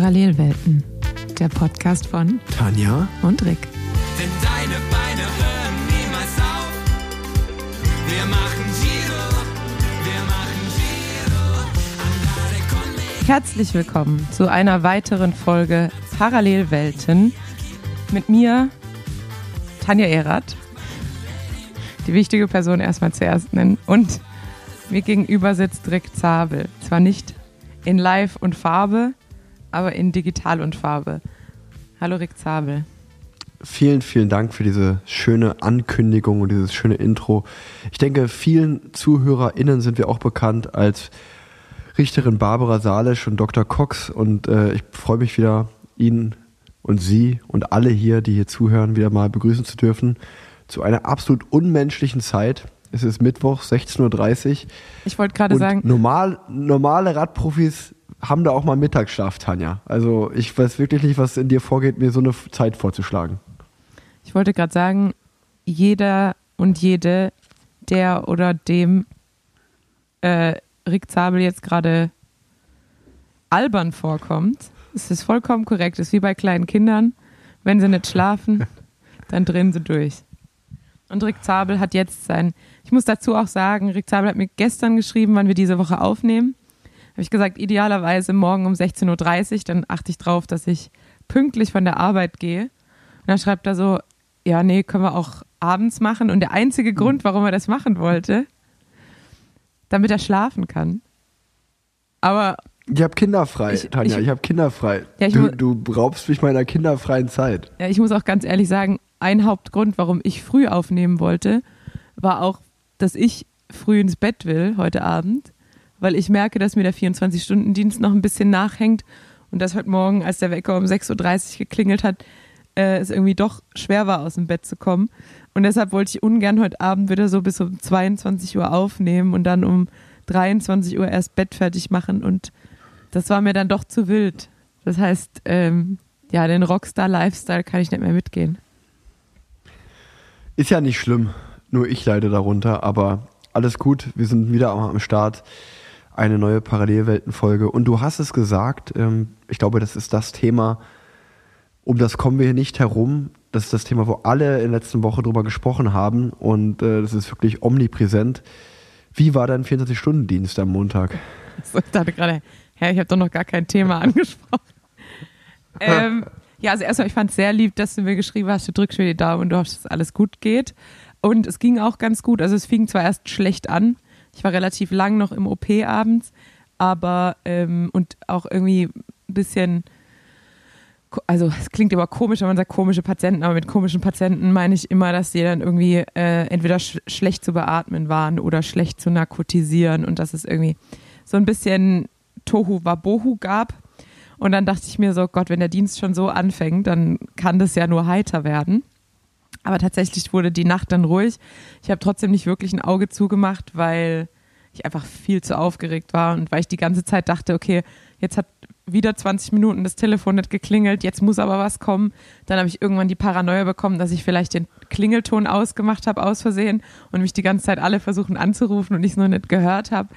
Parallelwelten, der Podcast von Tanja und Rick. Denn deine Beine hören niemals auf. Wir machen Giro, wir machen Giro. Herzlich willkommen zu einer weiteren Folge Parallelwelten mit mir, Tanja Erath, die wichtige Person erstmal zuerst nennen, und mir gegenüber sitzt Rick Zabel. Zwar nicht in Live und Farbe, aber in Digital und Farbe. Hallo Rick Zabel. Vielen, vielen Dank für diese schöne Ankündigung und dieses schöne Intro. Ich denke, vielen ZuhörerInnen sind wir auch bekannt als Richterin Barbara Salisch und Dr. Cox und äh, ich freue mich wieder, ihn und Sie und alle hier, die hier zuhören, wieder mal begrüßen zu dürfen zu einer absolut unmenschlichen Zeit. Es ist Mittwoch, 16.30 Uhr. Ich wollte gerade sagen, normal, normale Radprofis haben da auch mal Mittagsschlaf, Tanja. Also ich weiß wirklich nicht, was in dir vorgeht, mir so eine Zeit vorzuschlagen. Ich wollte gerade sagen, jeder und jede, der oder dem äh, Rick Zabel jetzt gerade albern vorkommt, es ist vollkommen korrekt. Es ist wie bei kleinen Kindern. Wenn sie nicht schlafen, dann drehen sie durch. Und Rick Zabel hat jetzt sein, ich muss dazu auch sagen, Rick Zabel hat mir gestern geschrieben, wann wir diese Woche aufnehmen. Habe ich gesagt, idealerweise morgen um 16.30 Uhr, dann achte ich drauf, dass ich pünktlich von der Arbeit gehe. Und dann schreibt er so, ja, nee, können wir auch abends machen. Und der einzige Grund, warum er das machen wollte, damit er schlafen kann. Aber Ich habe kinderfrei, Ich- Tanja, ich- ich, habe kinderfrei. Ja, ich du, du raubst mich meiner kinderfreien Zeit. ja, ich muss auch ganz ehrlich sagen, ein Hauptgrund, warum ich früh aufnehmen wollte, war auch, dass ich früh ins Bett will heute Abend, weil ich merke, dass mir der 24-Stunden-Dienst noch ein bisschen nachhängt und dass heute Morgen, als der Wecker um 6.30 Uhr geklingelt hat, äh, es irgendwie doch schwer war, aus dem Bett zu kommen. Und deshalb wollte ich ungern heute Abend wieder so bis um 22 Uhr aufnehmen und dann um 23 Uhr erst Bett fertig machen. Und das war mir dann doch zu wild. Das heißt, ähm, ja, den Rockstar-Lifestyle kann ich nicht mehr mitgehen. Ist ja nicht schlimm, nur ich leide darunter, aber alles gut, wir sind wieder am am Start. Eine neue Parallelweltenfolge. Und du hast es gesagt, ähm, ich glaube, das ist das Thema, um das kommen wir hier nicht herum. Das ist das Thema, wo alle in der letzten Woche drüber gesprochen haben und äh, das ist wirklich omnipräsent. Wie war dein 24-Stunden-Dienst am Montag? So, ich dachte gerade, ja, ich habe doch noch gar kein Thema angesprochen. ähm, ja, also erstmal, ich fand es sehr lieb, dass du mir geschrieben hast, du drückst mir die Daumen und du hoffst, dass alles gut geht. Und es ging auch ganz gut. Also es fing zwar erst schlecht an. Ich war relativ lang noch im OP abends, aber ähm, und auch irgendwie ein bisschen, also es klingt immer komisch, wenn man sagt komische Patienten, aber mit komischen Patienten meine ich immer, dass die dann irgendwie äh, entweder sch schlecht zu beatmen waren oder schlecht zu narkotisieren und dass es irgendwie so ein bisschen Tohu Wabohu gab. Und dann dachte ich mir so, Gott, wenn der Dienst schon so anfängt, dann kann das ja nur heiter werden. Aber tatsächlich wurde die Nacht dann ruhig. Ich habe trotzdem nicht wirklich ein Auge zugemacht, weil ich einfach viel zu aufgeregt war und weil ich die ganze Zeit dachte, okay, jetzt hat wieder 20 Minuten das Telefon nicht geklingelt, jetzt muss aber was kommen. Dann habe ich irgendwann die Paranoia bekommen, dass ich vielleicht den Klingelton ausgemacht habe aus Versehen und mich die ganze Zeit alle versuchen anzurufen und ich es nur nicht gehört habe.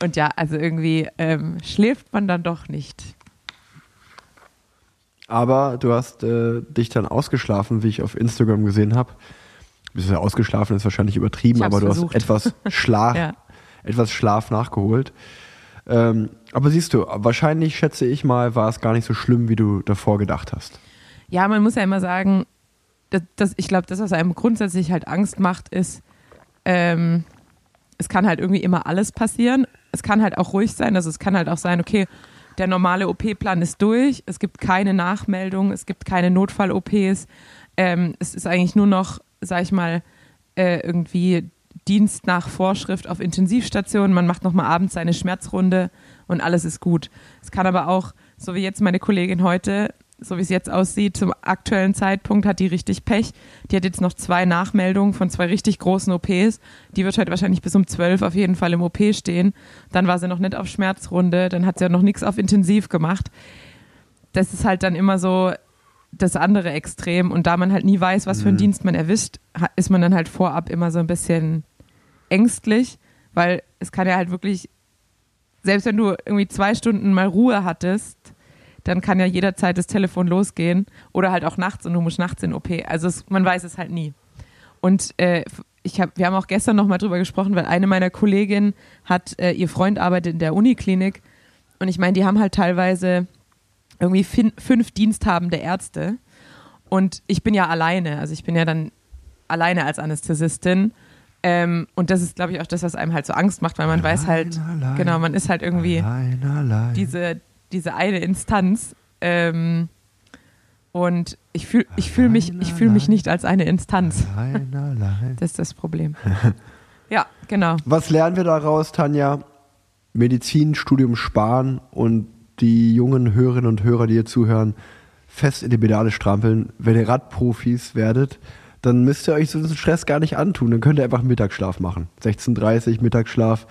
Und ja, also irgendwie ähm, schläft man dann doch nicht. Aber du hast äh, dich dann ausgeschlafen, wie ich auf Instagram gesehen habe. Bist ja ausgeschlafen, ist wahrscheinlich übertrieben, aber du versucht. hast etwas Schlaf, Ja. etwas Schlaf nachgeholt. Ähm, aber siehst du, wahrscheinlich schätze ich mal, war es gar nicht so schlimm, wie du davor gedacht hast. Ja, man muss ja immer sagen, dass, dass ich glaube, das, was einem grundsätzlich halt Angst macht, ist, ähm, es kann halt irgendwie immer alles passieren. Es kann halt auch ruhig sein. Also es kann halt auch sein, okay, der normale OP-Plan ist durch, es gibt keine Nachmeldung, es gibt keine Notfall-OPs. Ähm, es ist eigentlich nur noch, sag ich mal, äh, irgendwie Dienst nach Vorschrift auf Intensivstation. Man macht nochmal abends seine Schmerzrunde und alles ist gut. Es kann aber auch, so wie jetzt meine Kollegin heute, so wie es jetzt aussieht, zum aktuellen Zeitpunkt hat die richtig Pech. Die hat jetzt noch zwei Nachmeldungen von zwei richtig großen OPs. Die wird heute wahrscheinlich bis um zwölf auf jeden Fall im OP stehen. Dann war sie noch nicht auf Schmerzrunde, dann hat sie ja noch nichts auf Intensiv gemacht. Das ist halt dann immer so das andere Extrem. Und da man halt nie weiß, was für einen Dienst man erwischt, ist man dann halt vorab immer so ein bisschen ängstlich, weil es kann ja halt wirklich, selbst wenn du irgendwie zwei Stunden mal Ruhe hattest, dann kann ja jederzeit das Telefon losgehen oder halt auch nachts und du musst nachts in OP. Also es, man weiß es halt nie. Und äh, ich hab, wir haben auch gestern noch mal drüber gesprochen, weil eine meiner Kolleginnen hat, äh, ihr Freund arbeitet in der Uniklinik und ich meine, die haben halt teilweise irgendwie fin- fünf diensthabende Ärzte und ich bin ja alleine, also ich bin ja dann alleine als Anästhesistin ähm, und das ist, glaube ich, auch das, was einem halt so Angst macht, weil man weiß halt, allein, genau, man ist halt irgendwie Allein, allein. diese, diese eine Instanz. Ähm, und ich fühle ich fühl mich, ich fühl mich nicht als eine Instanz. Allein, allein. Das ist das Problem. Ja, genau. Was lernen wir daraus, Tanja? Medizinstudium sparen und die jungen Hörerinnen und Hörer, die hier zuhören, fest in die Pedale strampeln. Wenn ihr Radprofis werdet, dann müsst ihr euch so diesen Stress gar nicht antun. Dann könnt ihr einfach Mittagsschlaf machen. 16.30 Mittagsschlaf.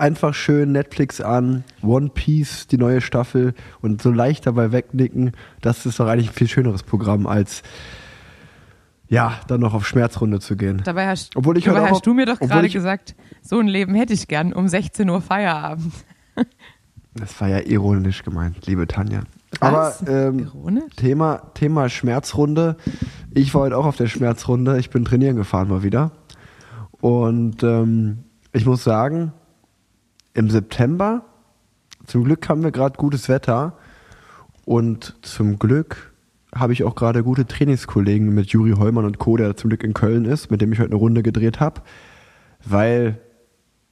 Einfach schön Netflix an, One Piece, die neue Staffel und so leicht dabei wegnicken. Das ist doch eigentlich ein viel schöneres Programm, als ja, dann noch auf Schmerzrunde zu gehen. Dabei hast, Obwohl ich dabei heute auch- hast du mir doch gerade gesagt, so ein Leben hätte ich gern um 16 Uhr Feierabend. Das war ja ironisch gemeint, liebe Tanja. Aber Was? ähm, Ironisch? Thema, Thema Schmerzrunde. Ich war heute auch auf der Schmerzrunde. Ich bin trainieren gefahren mal wieder. Und ähm, ich muss sagen, im September, zum Glück haben wir gerade gutes Wetter. Und zum Glück habe ich auch gerade gute Trainingskollegen mit Juri Heumann und Co., der zum Glück in Köln ist, mit dem ich heute eine Runde gedreht habe. Weil,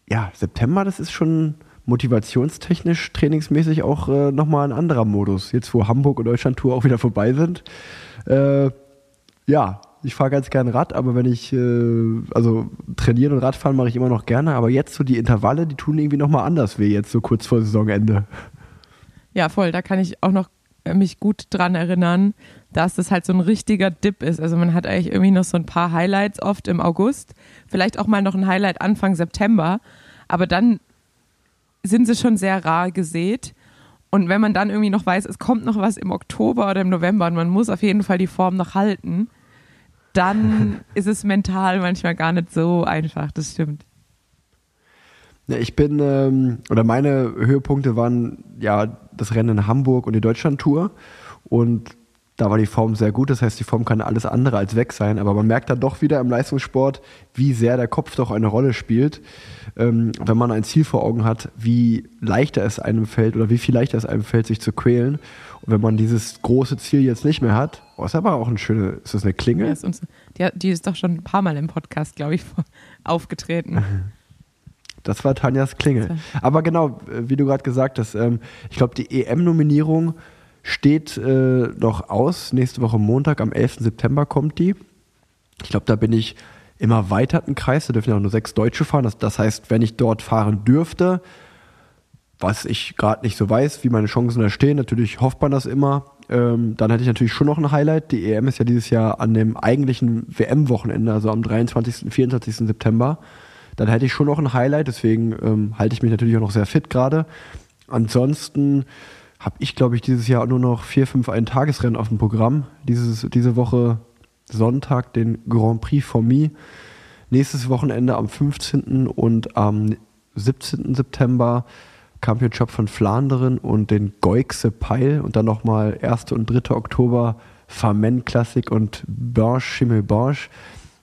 ja, September, das ist schon motivationstechnisch, trainingsmäßig auch äh, nochmal ein anderer Modus. Jetzt, wo Hamburg und Deutschland-Tour auch wieder vorbei sind. Äh, ja, ich fahre ganz gern Rad, aber wenn ich, äh, also trainieren und Radfahren mache ich immer noch gerne, aber jetzt so die Intervalle, die tun irgendwie nochmal anders weh, jetzt so kurz vor Saisonende. Ja, voll. Da kann ich auch noch äh, mich gut dran erinnern, dass das halt so ein richtiger Dip ist. Also man hat eigentlich irgendwie noch so ein paar Highlights oft im August, vielleicht auch mal noch ein Highlight Anfang September, aber dann sind sie schon sehr rar gesät. Und wenn man dann irgendwie noch weiß, es kommt noch was im Oktober oder im November und man muss auf jeden Fall die Form noch halten, dann ist es mental manchmal gar nicht so einfach. Das stimmt. Ja, ich bin, ähm, oder meine Höhepunkte waren ja das Rennen in Hamburg und die Deutschland-Tour. Und da war die Form sehr gut. Das heißt, die Form kann alles andere als weg sein. Aber man merkt dann doch wieder im Leistungssport, wie sehr der Kopf doch eine Rolle spielt. Ähm, wenn man ein Ziel vor Augen hat, wie leichter es einem fällt oder wie viel leichter es einem fällt, sich zu quälen. Und wenn man dieses große Ziel jetzt nicht mehr hat, oh, ist aber auch eine schöne, ist das eine Ja, Klingel? ist uns, die, die ist doch schon ein paar Mal im Podcast, glaube ich, aufgetreten. Das war Tanjas Klingel. Aber genau, äh, wie du gerade gesagt hast, ähm, ich glaube, die EM-Nominierung steht äh, noch aus. Nächste Woche Montag, am 11. September kommt die. Ich glaube, da bin ich im erweiterten Kreis. Da dürfen ja auch nur sechs Deutsche fahren. Das, das heißt, wenn ich dort fahren dürfte, was ich gerade nicht so weiß, wie meine Chancen da stehen, natürlich hofft man das immer. Ähm, dann hätte ich natürlich schon noch ein Highlight. Die EM ist ja dieses Jahr an dem eigentlichen WM-Wochenende, also am 23. und 24. September. Dann hätte ich schon noch ein Highlight, deswegen ähm, halte ich mich natürlich auch noch sehr fit gerade. Ansonsten habe ich, glaube ich, dieses Jahr nur noch vier, fünf Ein-Tagesrennen auf dem Programm. Dieses, diese Woche Sonntag den Grand Prix Fourmi. Nächstes Wochenende am 15. und am 17. September Championship von Flandern und den Goixe Peil und dann nochmal 1. und 3. Oktober Farmen Classic und Barge Schimmel Barge.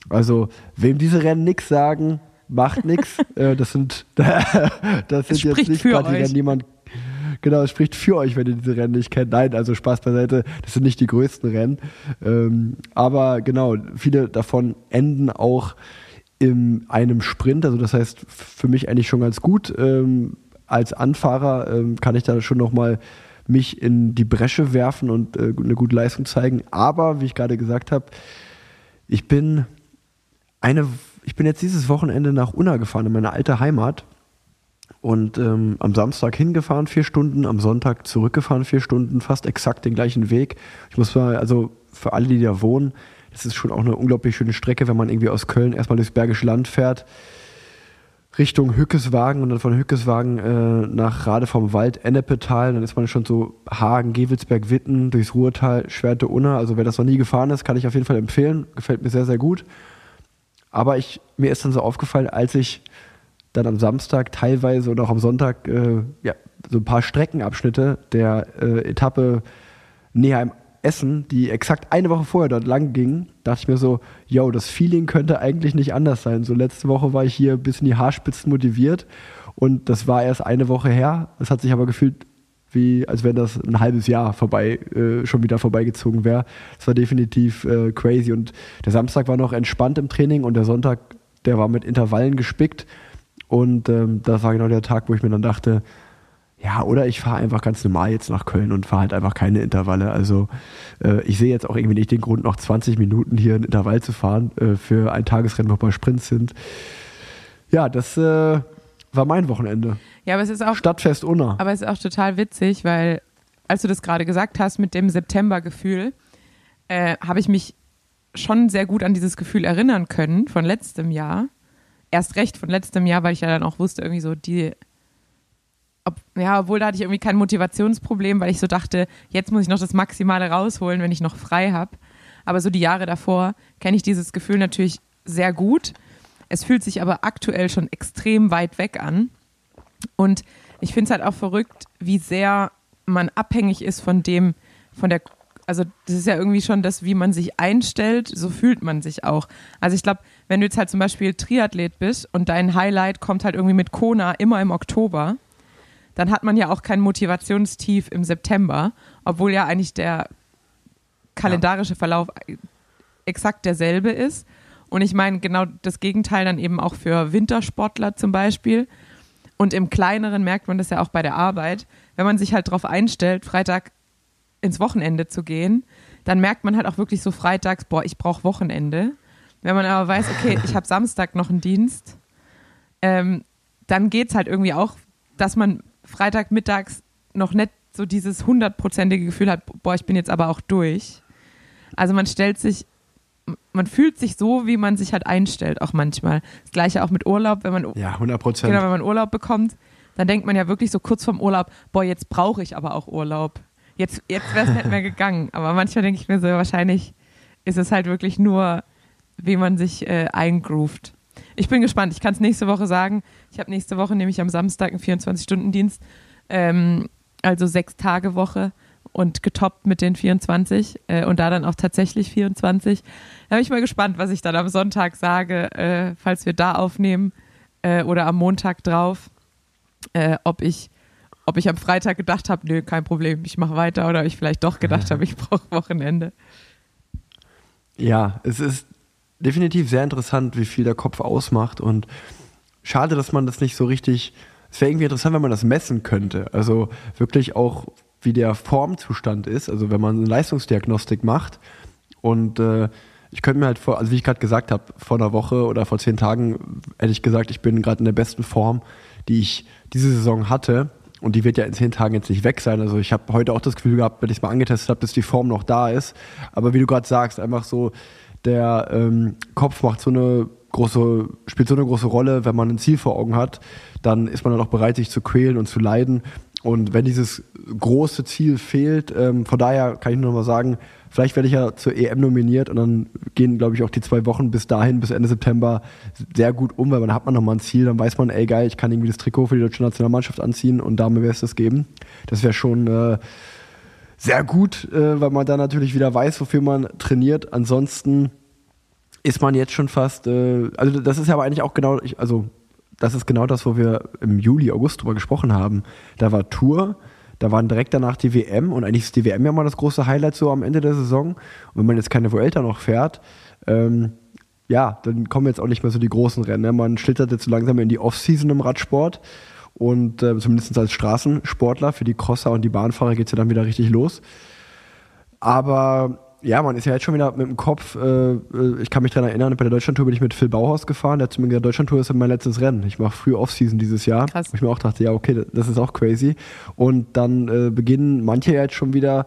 Also, wem diese Rennen nichts sagen, macht nichts. Äh, das sind, das sind jetzt nicht gerade die. Rennen, die man Genau, es spricht für euch, wenn ihr diese Rennen nicht kennt. Nein, also Spaß beiseite, das sind nicht die größten Rennen. Ähm, aber genau, viele davon enden auch in einem Sprint. Also das heißt, für mich eigentlich schon ganz gut. Ähm, als Anfahrer ähm, kann ich da schon nochmal mich in die Bresche werfen und äh, eine gute Leistung zeigen. Aber, wie ich gerade gesagt habe, ich bin eine, ich bin jetzt dieses Wochenende nach Unna gefahren, in meine alte Heimat. Und ähm, am Samstag hingefahren, vier Stunden, am Sonntag zurückgefahren, vier Stunden, fast exakt den gleichen Weg. Ich muss mal, also für alle, die da wohnen, das ist schon auch eine unglaublich schöne Strecke, wenn man irgendwie aus Köln erstmal durchs Bergische Land fährt, Richtung Hückeswagen und dann von Hückeswagen äh, nach Rade vom Wald, Ennepetal, dann ist man schon so Hagen, Gewelsberg, Witten, durchs Ruhrtal, Schwerte, Unna. Also wer das noch nie gefahren ist, kann ich auf jeden Fall empfehlen. Gefällt mir sehr, sehr gut. Aber ich, mir ist dann so aufgefallen, als ich dann am Samstag teilweise und auch am Sonntag äh, ja, so ein paar Streckenabschnitte der äh, Etappe Neheim Essen, die exakt eine Woche vorher dort lang ging, dachte ich mir so, yo, das Feeling könnte eigentlich nicht anders sein. So letzte Woche war ich hier bis in die Haarspitzen motiviert und das war erst eine Woche her. Es hat sich aber gefühlt wie, als wenn das ein halbes Jahr vorbei, äh, schon wieder vorbeigezogen wäre. Es war definitiv äh, crazy und der Samstag war noch entspannt im Training und der Sonntag, der war mit Intervallen gespickt und ähm, das war genau der Tag, wo ich mir dann dachte, ja, oder ich fahre einfach ganz normal jetzt nach Köln und fahre halt einfach keine Intervalle. Also äh, ich sehe jetzt auch irgendwie nicht den Grund, noch 20 Minuten hier ein Intervall zu fahren äh, für ein Tagesrennen, wo ein paar Sprints sind. Ja, das äh, war mein Wochenende. Ja, aber es ist auch Stadtfest Unna. Aber es ist auch total witzig, weil als du das gerade gesagt hast mit dem September-Gefühl, äh, habe ich mich schon sehr gut an dieses Gefühl erinnern können von letztem Jahr. Erst recht von letztem Jahr, weil ich ja dann auch wusste, irgendwie so die, ob, ja, obwohl da hatte ich irgendwie kein Motivationsproblem, weil ich so dachte, jetzt muss ich noch das Maximale rausholen, wenn ich noch frei habe. Aber so die Jahre davor kenne ich dieses Gefühl natürlich sehr gut. Es fühlt sich aber aktuell schon extrem weit weg an. Und ich finde es halt auch verrückt, wie sehr man abhängig ist von dem, von der, also das ist ja irgendwie schon das, wie man sich einstellt, so fühlt man sich auch. Also ich glaube, wenn du jetzt halt zum Beispiel Triathlet bist und dein Highlight kommt halt irgendwie mit Kona immer im Oktober, dann hat man ja auch kein Motivationstief im September, obwohl ja eigentlich der kalendarische Verlauf exakt derselbe ist. Und ich meine genau das Gegenteil dann eben auch für Wintersportler zum Beispiel. Und im Kleineren merkt man das ja auch bei der Arbeit. Wenn man sich halt darauf einstellt, Freitag ins Wochenende zu gehen, dann merkt man halt auch wirklich so freitags, boah, ich brauche Wochenende. Wenn man aber weiß, okay, ich habe Samstag noch einen Dienst, ähm, dann geht es halt irgendwie auch, dass man Freitagmittags noch nicht so dieses hundertprozentige Gefühl hat, boah, ich bin jetzt aber auch durch. Also man stellt sich, man fühlt sich so, wie man sich halt einstellt, auch manchmal. Das gleiche auch mit Urlaub, wenn man, Ja, 100 Prozent. genau, wenn man Urlaub bekommt, dann denkt man ja wirklich so kurz vorm Urlaub, boah, jetzt brauche ich aber auch Urlaub. Jetzt, jetzt wäre es nicht mehr gegangen. Aber manchmal denke ich mir so, wahrscheinlich ist es halt wirklich nur, wie man sich äh, eingroovt. Ich bin gespannt. Ich kann es nächste Woche sagen. Ich habe nächste Woche nämlich am Samstag einen 24-Stunden-Dienst, ähm, also sechs Tage Woche und getoppt mit den 24 äh, und da dann auch tatsächlich 24. Da bin ich mal gespannt, was ich dann am Sonntag sage, äh, falls wir da aufnehmen äh, oder am Montag drauf, äh, ob ich ob ich am Freitag gedacht habe, nö, kein Problem, ich mache weiter oder ob ich vielleicht doch gedacht habe, ich brauche Wochenende. Ja, es ist definitiv sehr interessant, wie viel der Kopf ausmacht und schade, dass man das nicht so richtig. Es wäre irgendwie interessant, wenn man das messen könnte. Also wirklich auch, wie der Formzustand ist. Also wenn man eine Leistungsdiagnostik macht und äh, ich könnte mir halt vor, also wie ich gerade gesagt habe, vor einer Woche oder vor zehn Tagen hätte ich gesagt, ich bin gerade in der besten Form, die ich diese Saison hatte. Und die wird ja in zehn Tagen jetzt nicht weg sein. Also ich habe heute auch das Gefühl gehabt, wenn ich es mal angetestet habe, dass die Form noch da ist. Aber wie du gerade sagst, einfach so, der ähm, Kopf macht so eine große, spielt so eine große Rolle, wenn man ein Ziel vor Augen hat, dann ist man dann auch bereit, sich zu quälen und zu leiden. Und wenn dieses große Ziel fehlt, ähm, von daher kann ich nur noch mal sagen, vielleicht werde ich ja zur EM nominiert und dann gehen, glaube ich, auch die zwei Wochen bis dahin, bis Ende September sehr gut um, weil dann hat man noch mal ein Ziel, dann weiß man, ey geil, ich kann irgendwie das Trikot für die deutsche Nationalmannschaft anziehen und damit wäre es das geben. Das wäre schon äh, sehr gut, äh, weil man dann natürlich wieder weiß, wofür man trainiert. Ansonsten ist man jetzt schon fast, äh, also das ist ja aber eigentlich auch genau, ich, also das ist genau das, wo wir im Juli, August drüber gesprochen haben. Da war Tour, da waren direkt danach die WM und eigentlich ist die WM ja mal das große Highlight so am Ende der Saison. Und wenn man jetzt keine Vuelta noch fährt, ähm, ja, dann kommen jetzt auch nicht mehr so die großen Rennen. Ne? Man schlittert jetzt so langsam in die Off-Season im Radsport und äh, zumindest als Straßensportler, für die Crosser und die Bahnfahrer geht es ja dann wieder richtig los. Aber ja, man ist ja jetzt schon wieder mit dem Kopf, äh, äh, ich kann mich daran erinnern, bei der Deutschlandtour bin ich mit Phil Bauhaus gefahren, der hat zu mir gesagt, Deutschlandtour ist mein letztes Rennen. Ich mache früh Off-Season dieses Jahr. Krass. Wo ich mir auch dachte, ja, okay, das ist auch crazy. Und dann äh, beginnen manche ja jetzt schon wieder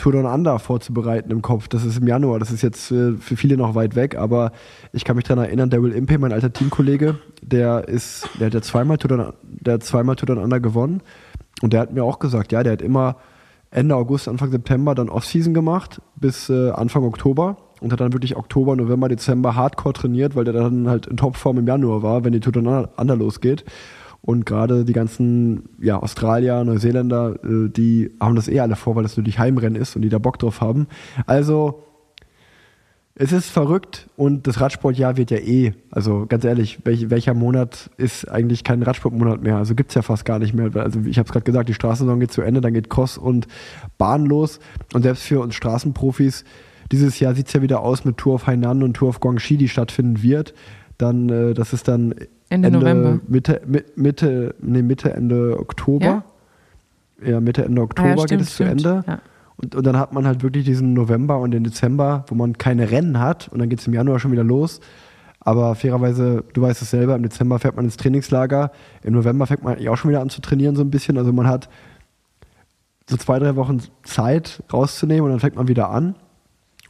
Tour Down Under vorzubereiten im Kopf. Das ist im Januar, das ist jetzt äh, für viele noch weit weg, aber ich kann mich daran erinnern, Will Impey, mein alter Teamkollege, der ist, der hat ja zweimal Tour Down, der hat zweimal Tour Down Under gewonnen und der hat mir auch gesagt, ja, der hat immer Ende August, Anfang September dann Off-Season gemacht bis äh, Anfang Oktober und hat dann wirklich Oktober, November, Dezember hardcore trainiert, weil der dann halt in Topform im Januar war, wenn die Tour Down Under losgeht. Und gerade die ganzen ja, Australier, Neuseeländer, äh, die haben das eh alle vor, weil das natürlich Heimrennen ist und die da Bock drauf haben. Also es ist verrückt und das Radsportjahr wird ja eh, also ganz ehrlich, welch, welcher Monat ist eigentlich kein Radsportmonat mehr? Also gibt's ja fast gar nicht mehr. Also ich habe es gerade gesagt, die Straßensaison geht zu Ende, dann geht Cross und Bahn los. Und selbst für uns Straßenprofis, dieses Jahr sieht's ja wieder aus mit Tour of Hainan und Tour of Guangxi, die stattfinden wird. Dann, äh, das ist dann Ende November. Mitte, Mi- Mitte, nee, Mitte, Ende Oktober. Ja, Mitte, Ende Ah, Oktober ja, geht stimmt, es zu. Ende. Ja. Und, und dann hat man halt wirklich diesen November und den Dezember, wo man keine Rennen hat und dann geht es im Januar schon wieder los. Aber fairerweise, du weißt es selber, im Dezember fährt man ins Trainingslager, im November fängt man auch schon wieder an zu trainieren so ein bisschen. Also man hat so zwei, drei Wochen Zeit rauszunehmen und dann fängt man wieder an.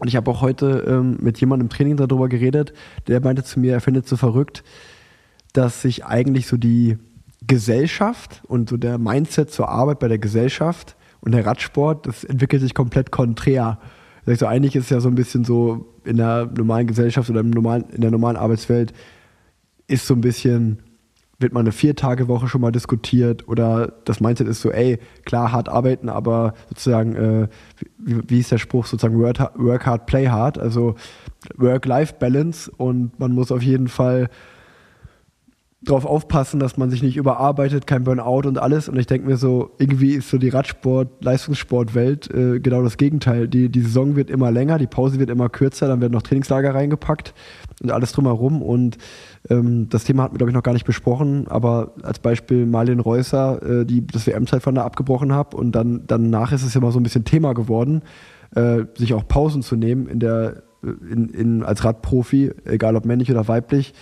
Und ich habe auch heute ähm, mit jemandem im Training darüber geredet, der meinte zu mir, er findet es so verrückt, dass sich eigentlich so die Gesellschaft und so der Mindset zur Arbeit bei der Gesellschaft und der Radsport, das entwickelt sich komplett konträr. Sag ich so, eigentlich ist es ja so ein bisschen so in der normalen Gesellschaft oder normalen, in der normalen Arbeitswelt ist so ein bisschen, wird mal eine Vier-Tage-Woche schon mal diskutiert oder das Mindset ist so, ey, klar, hart arbeiten, aber sozusagen, äh, wie, wie ist der Spruch, sozusagen work, hard- work hard, play hard, also Work-Life-Balance und man muss auf jeden Fall darauf aufpassen, dass man sich nicht überarbeitet, kein Burnout und alles. Und ich denke mir so, irgendwie ist so die Radsport, Leistungssportwelt äh, genau das Gegenteil. Die, die Saison wird immer länger, die Pause wird immer kürzer, dann werden noch Trainingslager reingepackt und alles drumherum. Und ähm, das Thema hatten wir, glaube ich, noch gar nicht besprochen, aber als Beispiel Marlene Reusser, äh, die das WM-Zeitfahren abgebrochen hat und dann danach ist es immer so ein bisschen Thema geworden, äh, sich auch Pausen zu nehmen in der, äh, in, in, als Radprofi, egal ob männlich oder weiblich.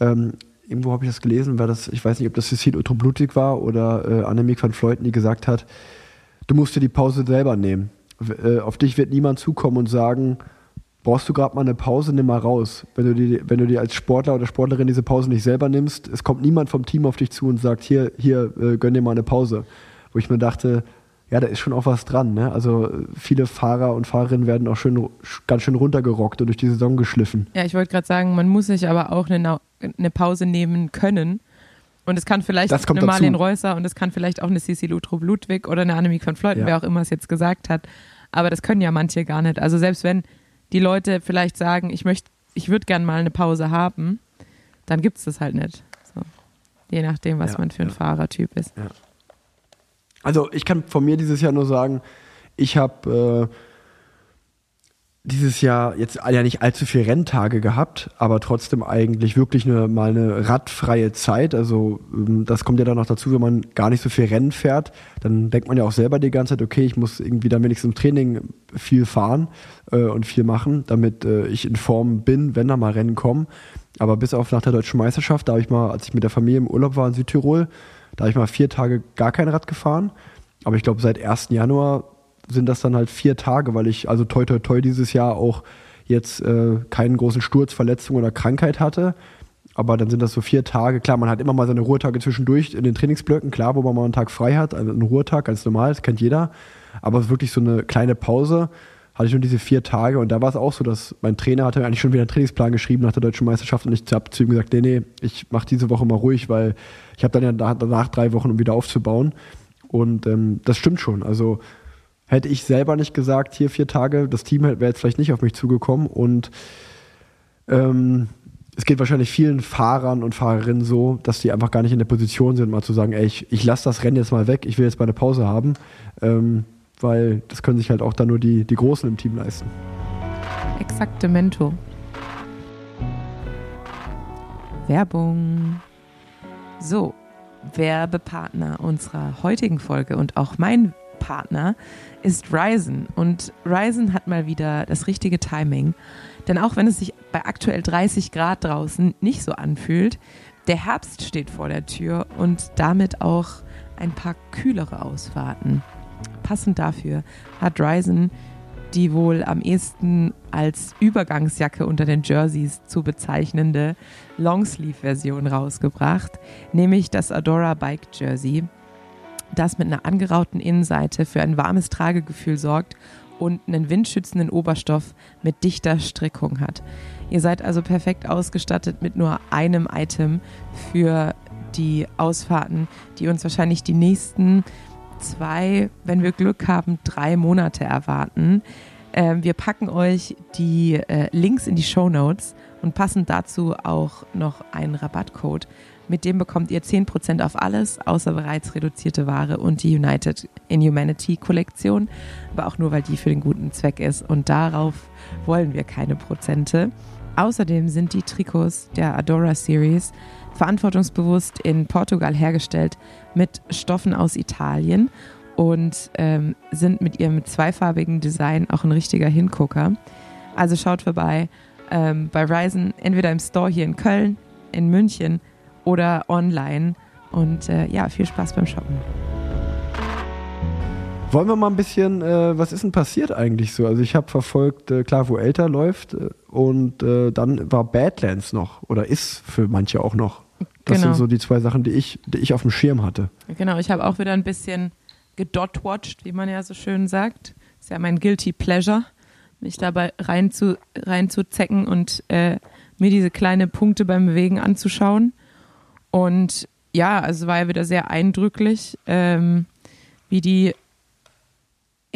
Ähm, irgendwo habe ich das gelesen, war das, ich weiß nicht, ob das Cecile Utro-Blutig war oder äh, Annemiek van Fleuten, die gesagt hat, du musst dir die Pause selber nehmen. Äh, auf dich wird niemand zukommen und sagen, brauchst du gerade mal eine Pause, nimm mal raus. Wenn du, dir, wenn du dir als Sportler oder Sportlerin diese Pause nicht selber nimmst, es kommt niemand vom Team auf dich zu und sagt, hier, hier, äh, gönn dir mal eine Pause. Wo ich mir dachte, ja, da ist schon auch was dran. Ne? Also viele Fahrer und Fahrerinnen werden auch schön, ganz schön runtergerockt und durch die Saison geschliffen. Ja, ich wollte gerade sagen, man muss sich aber auch eine, eine Pause nehmen können. Und es kann vielleicht eine Marlene. Reusser und es kann vielleicht auch eine Cecil Utrup Ludwig oder eine Annemiek van Fleuten, Ja. wer auch immer es jetzt gesagt hat. Aber das können ja manche gar nicht. Also selbst wenn die Leute vielleicht sagen, ich möchte, ich würde gern mal eine Pause haben, dann gibt es das halt nicht. So. Je nachdem, was Ja, man für ein ja. Fahrertyp ist. Also ich kann von mir dieses Jahr nur sagen, ich habe äh, dieses Jahr jetzt ja nicht allzu viele Renntage gehabt, aber trotzdem eigentlich wirklich eine, mal eine radfreie Zeit. Also ähm, das kommt ja dann noch dazu, wenn man gar nicht so viel Rennen fährt, dann denkt man ja auch selber die ganze Zeit, okay, ich muss irgendwie dann wenigstens im Training viel fahren äh, und viel machen, damit äh, ich in Form bin, wenn da mal Rennen kommen. Aber bis auf nach der deutschen Meisterschaft, da habe ich mal, als ich mit der Familie im Urlaub war in Südtirol, da habe ich mal vier Tage gar kein Rad gefahren. Aber ich glaube, seit 1. Januar sind das dann halt vier Tage, weil ich also toi toi toi dieses Jahr auch jetzt äh, keinen großen Sturz, Verletzung oder Krankheit hatte. Aber dann sind das so vier Tage. Klar, man hat immer mal seine Ruhetage zwischendurch in den Trainingsblöcken, klar, wo man mal einen Tag frei hat, also einen Ruhetag, ganz normal, das kennt jeder. Aber es ist wirklich so eine kleine Pause hatte ich nur diese vier Tage und da war es auch so, dass mein Trainer hatte eigentlich schon wieder einen Trainingsplan geschrieben nach der deutschen Meisterschaft und ich habe zu ihm gesagt, nee, nee, ich mache diese Woche mal ruhig, weil ich habe dann ja da- danach drei Wochen, um wieder aufzubauen. Und ähm, das stimmt schon. Also hätte ich selber nicht gesagt, hier vier Tage, das Team wäre jetzt vielleicht nicht auf mich zugekommen und ähm, es geht wahrscheinlich vielen Fahrern und Fahrerinnen so, dass die einfach gar nicht in der Position sind, mal zu sagen, ey, ich, ich lasse das Rennen jetzt mal weg, ich will jetzt mal eine Pause haben, ähm, weil das können sich halt auch dann nur die, die Großen im Team leisten. Exakte Mento. Werbung. So, Werbepartner unserer heutigen Folge und auch mein Partner ist Ryzen. Und Ryzen hat mal wieder das richtige Timing. Denn auch wenn es sich bei aktuell 30 Grad draußen nicht so anfühlt, der Herbst steht vor der Tür und damit auch ein paar kühlere Ausfahrten. Passend dafür hat Ryzen die wohl am ehesten als Übergangsjacke unter den Jerseys zu bezeichnende Longsleeve-Version rausgebracht, nämlich das Adora Bike Jersey, das mit einer angerauten Innenseite für ein warmes Tragegefühl sorgt und einen windschützenden Oberstoff mit dichter Strickung hat. Ihr seid also perfekt ausgestattet mit nur einem Item für die Ausfahrten, die uns wahrscheinlich die nächsten zwei, wenn wir Glück haben, drei Monate erwarten. Ähm, wir packen euch die äh, Links in die Show Notes und passend dazu auch noch einen Rabattcode. Mit dem bekommt ihr 10% auf alles, außer bereits reduzierte Ware und die United in Humanity Kollektion. Aber auch nur, weil die für den guten Zweck ist. Und darauf wollen wir keine Prozente. Außerdem sind die Trikots der Adora Series verantwortungsbewusst in Portugal hergestellt mit Stoffen aus Italien und ähm, sind mit ihrem zweifarbigen Design auch ein richtiger Hingucker. Also schaut vorbei ähm, bei Ryzen, entweder im Store hier in Köln, in München oder online. Und äh, ja, viel Spaß beim Shoppen. Wollen wir mal ein bisschen, äh, was ist denn passiert eigentlich so? Also ich habe verfolgt, äh, klar, wo älter läuft äh, und äh, dann war Badlands noch oder ist für manche auch noch. Das Genau. sind so die zwei Sachen, die ich, die ich auf dem Schirm hatte. Genau, ich habe auch wieder ein bisschen gedot-watched, wie man ja so schön sagt. Ist ja mein Guilty Pleasure, mich dabei rein zu, rein zu zecken und äh, mir diese kleine Punkte beim Bewegen anzuschauen. Und ja, also war ja wieder sehr eindrücklich, ähm, wie die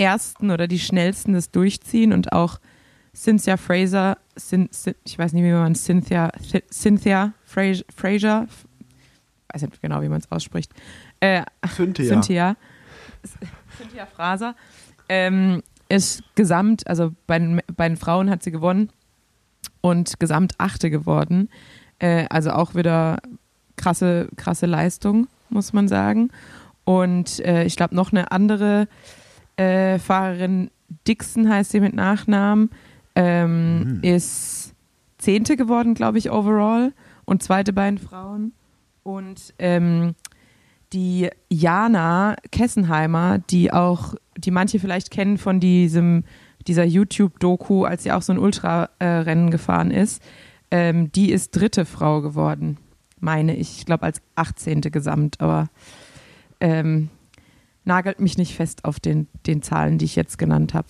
ersten oder die schnellsten das durchziehen und auch Cynthia Fraser, Cyn, Cyn, ich weiß nicht, wie man Cynthia, Cynthia Fraser, Fraser, weiß nicht genau, wie man es ausspricht, äh, Cynthia. Cynthia, Cynthia Fraser, ähm, ist gesamt, also bei, den- bei den Frauen hat sie gewonnen und gesamt Achte geworden. Äh, also auch wieder krasse, krasse Leistung, muss man sagen. Und äh, ich glaube, noch eine andere äh, Fahrerin, Dixon heißt sie mit Nachnamen, ähm, ist Zehnte geworden, glaube ich, overall. Und zweite bei den Frauen. Und ähm, die Jana Kessenheimer, die auch, die manche vielleicht kennen von diesem, dieser YouTube-Doku, als sie auch so ein Ultrarennen gefahren ist, ähm, die ist dritte Frau geworden, meine ich. Ich glaube als 18. Gesamt, aber ähm, nagelt mich nicht fest auf den, den Zahlen, die ich jetzt genannt habe.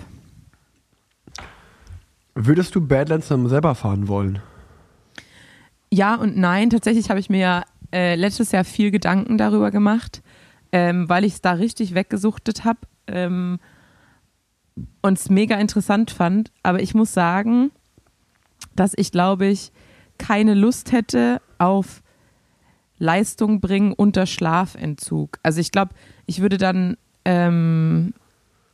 Würdest du Badlands dann selber fahren wollen? Ja und nein. Tatsächlich habe ich mir ja äh, letztes Jahr viel Gedanken darüber gemacht, ähm, weil ich es da richtig weggesuchtet habe ähm, und es mega interessant fand. Aber ich muss sagen, dass ich, glaube ich, keine Lust hätte auf Leistung bringen unter Schlafentzug. Also ich glaube, ich würde dann ähm,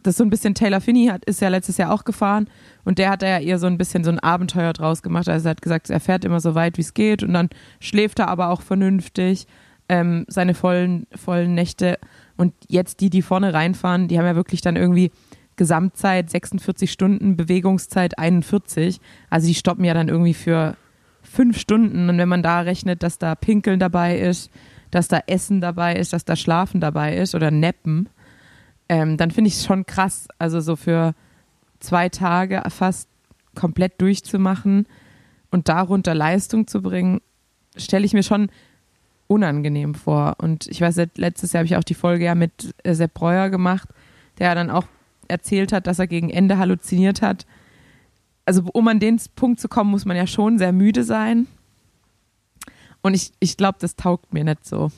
das so ein bisschen Taylor Finney hat, ist ja letztes Jahr auch gefahren und der hat da ja eher so ein bisschen so ein Abenteuer draus gemacht. Also er hat gesagt, er fährt immer so weit, wie es geht und dann schläft er aber auch vernünftig ähm, seine vollen, vollen Nächte. Und jetzt die, die vorne reinfahren, die haben ja wirklich dann irgendwie Gesamtzeit 46 Stunden, Bewegungszeit 41. Also die stoppen ja dann irgendwie für fünf Stunden. Und wenn man da rechnet, dass da Pinkeln dabei ist, dass da Essen dabei ist, dass da Schlafen dabei ist oder Neppen, ähm, dann finde ich es schon krass. Also so für zwei Tage fast komplett durchzumachen und darunter Leistung zu bringen, stelle ich mir schon unangenehm vor. Und ich weiß, letztes Jahr habe ich auch die Folge ja mit äh, Sepp Breuer gemacht, der dann auch erzählt hat, dass er gegen Ende halluziniert hat. Also um an den Punkt zu kommen, muss man ja schon sehr müde sein. Und ich, ich glaube, das taugt mir nicht so.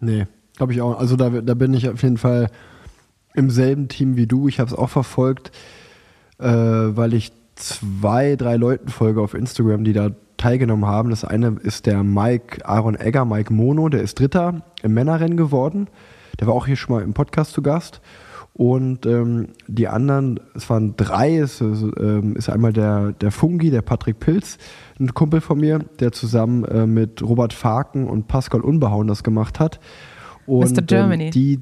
Nee, glaube ich auch. Also da, da bin ich auf jeden Fall im selben Team wie du. Ich habe es auch verfolgt, äh, weil ich zwei, drei Leuten folge auf Instagram, die da teilgenommen haben. Das eine ist der Mike Aaron Egger, Mike Mono, der ist Dritter im Männerrennen geworden. Der war auch hier schon mal im Podcast zu Gast. Und ähm, die anderen, es waren drei, es ist, ähm, ist einmal der, der Fungi, der Patrick Pilz, ein Kumpel von mir, der zusammen äh, mit Robert Faken und Pascal Unbehauen das gemacht hat. Und Mr. Germany. Ähm, die,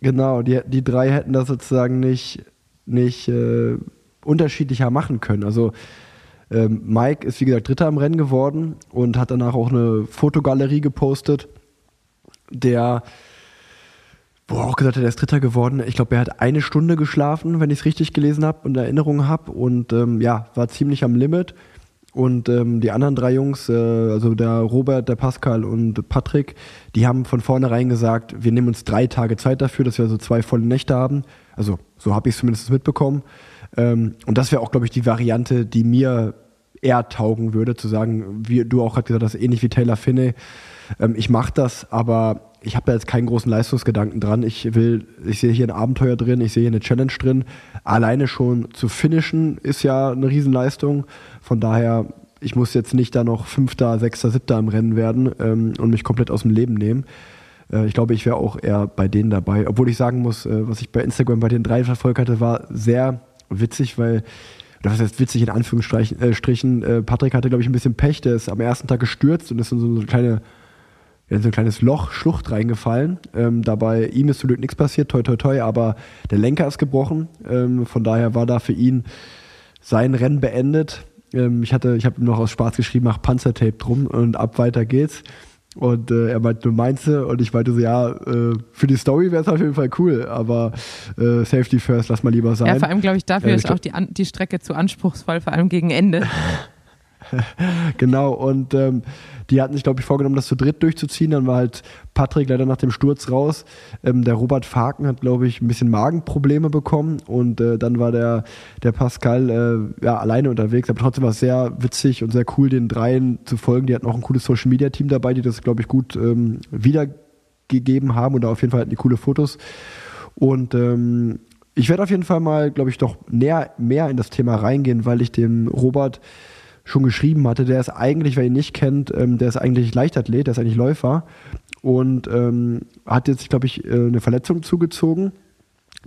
genau, die, die drei hätten das sozusagen nicht, nicht äh, unterschiedlicher machen können. Also ähm, Mike ist wie gesagt Dritter im Rennen geworden und hat danach auch eine Fotogalerie gepostet, der wo er auch gesagt hat, er ist Dritter geworden. Ich glaube, er hat eine Stunde geschlafen, wenn ich es richtig gelesen habe und Erinnerungen habe. Und ähm, ja, war ziemlich am Limit. Und ähm, die anderen drei Jungs, äh, also der Robert, der Pascal und Patrick, die haben von vornherein gesagt, wir nehmen uns drei Tage Zeit dafür, dass wir so zwei volle Nächte haben. Also so habe ich es zumindest mitbekommen. Ähm, und das wäre auch, glaube ich, die Variante, die mir eher taugen würde, zu sagen, wie du auch gerade gesagt hast, ähnlich wie Taylor Finney. Ähm, ich mache das, aber ich habe da jetzt keinen großen Leistungsgedanken dran. Ich will, ich sehe hier ein Abenteuer drin, ich sehe hier eine Challenge drin. Alleine schon zu finishen ist ja eine Riesenleistung. Von daher, ich muss jetzt nicht da noch Fünfter, Sechster, Siebter im Rennen werden ähm, und mich komplett aus dem Leben nehmen. Äh, ich glaube, ich wäre auch eher bei denen dabei. Obwohl ich sagen muss, äh, was ich bei Instagram bei den drei verfolgt hatte, war sehr witzig, weil oder was heißt witzig in Anführungsstrichen, äh, äh, Patrick hatte, glaube ich, ein bisschen Pech, der ist am ersten Tag gestürzt und ist in so eine kleine, in so ein kleines Loch, Schlucht reingefallen. Ähm, dabei ihm ist zum Glück nichts passiert, toi toi toi, aber der Lenker ist gebrochen. Ähm, von daher war da für ihn sein Rennen beendet. Ähm, ich hatte, ich habe ihm noch aus Spaß geschrieben, mach Panzertape drum und ab weiter geht's. Und äh, er meinte, du meinst? Und ich meinte so, ja, äh, für die Story wäre es auf jeden Fall cool, aber äh, Safety first, lass mal lieber sein. Ja, vor allem glaube ich, dafür Äh, ist ich auch die, An die Strecke zu anspruchsvoll, vor allem gegen Ende. Genau, und ähm, die hatten sich, glaube ich, vorgenommen, das zu dritt durchzuziehen. Dann war halt Patrick leider nach dem Sturz raus. Ähm, der Robert Faken hat, glaube ich, ein bisschen Magenprobleme bekommen und äh, dann war der, der Pascal äh, ja, alleine unterwegs. Aber trotzdem war es sehr witzig und sehr cool, den dreien zu folgen. Die hatten auch ein cooles Social-Media-Team dabei, die das, glaube ich, gut ähm, wiedergegeben haben oder auf jeden Fall hatten die coole Fotos. Und ähm, ich werde auf jeden Fall mal, glaube ich, doch näher, mehr in das Thema reingehen, weil ich dem Robert schon geschrieben hatte. Der ist eigentlich, wer ihn nicht kennt, ähm, der ist eigentlich Leichtathlet, der ist eigentlich Läufer und ähm, hat jetzt, glaube ich, äh, eine Verletzung zugezogen.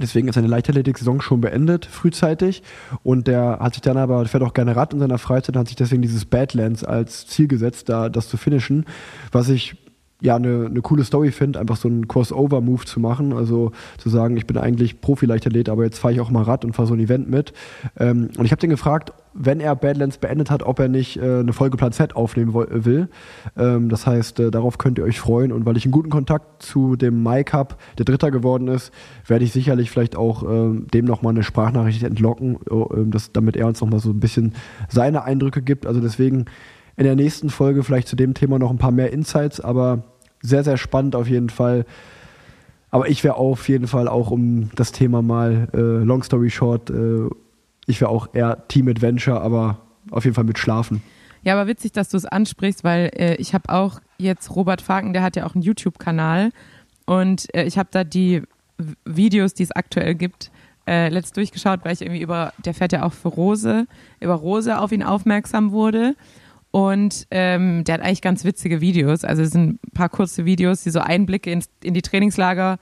Deswegen ist seine Leichtathletik-Saison schon beendet, frühzeitig. Und der hat sich dann aber, fährt auch gerne Rad in seiner Freizeit, hat sich deswegen dieses Badlands als Ziel gesetzt, da das zu finishen, was ich ja eine, eine coole Story finde, einfach so einen Crossover-Move zu machen. Also zu sagen, ich bin eigentlich Profi-Leichtathlet, aber jetzt fahre ich auch mal Rad und fahre so ein Event mit. Ähm, und ich habe den gefragt, wenn er Badlands beendet hat, ob er nicht äh, eine Folge Plan Z aufnehmen woll- will. Ähm, das heißt, äh, darauf könnt ihr euch freuen. Und weil ich einen guten Kontakt zu dem Mike habe, der Dritter geworden ist, werde ich sicherlich vielleicht auch ähm, dem nochmal eine Sprachnachricht entlocken, äh, das, damit er uns nochmal so ein bisschen seine Eindrücke gibt. Also deswegen in der nächsten Folge vielleicht zu dem Thema noch ein paar mehr Insights, aber sehr, sehr spannend auf jeden Fall. Aber ich wäre auf jeden Fall auch um das Thema mal, äh, long story short, äh, ich wäre auch eher Team Adventure, aber auf jeden Fall mit Schlafen. Ja, aber witzig, dass du es ansprichst, weil äh, ich habe auch jetzt Robert Faken, der hat ja auch einen YouTube-Kanal und äh, ich habe da die Videos, die es aktuell gibt, äh, letzt durchgeschaut, weil ich irgendwie über, der fährt ja auch für Rose, über Rose auf ihn aufmerksam wurde und ähm, der hat eigentlich ganz witzige Videos, also es sind ein paar kurze Videos, die so Einblicke ins, in die Trainingslager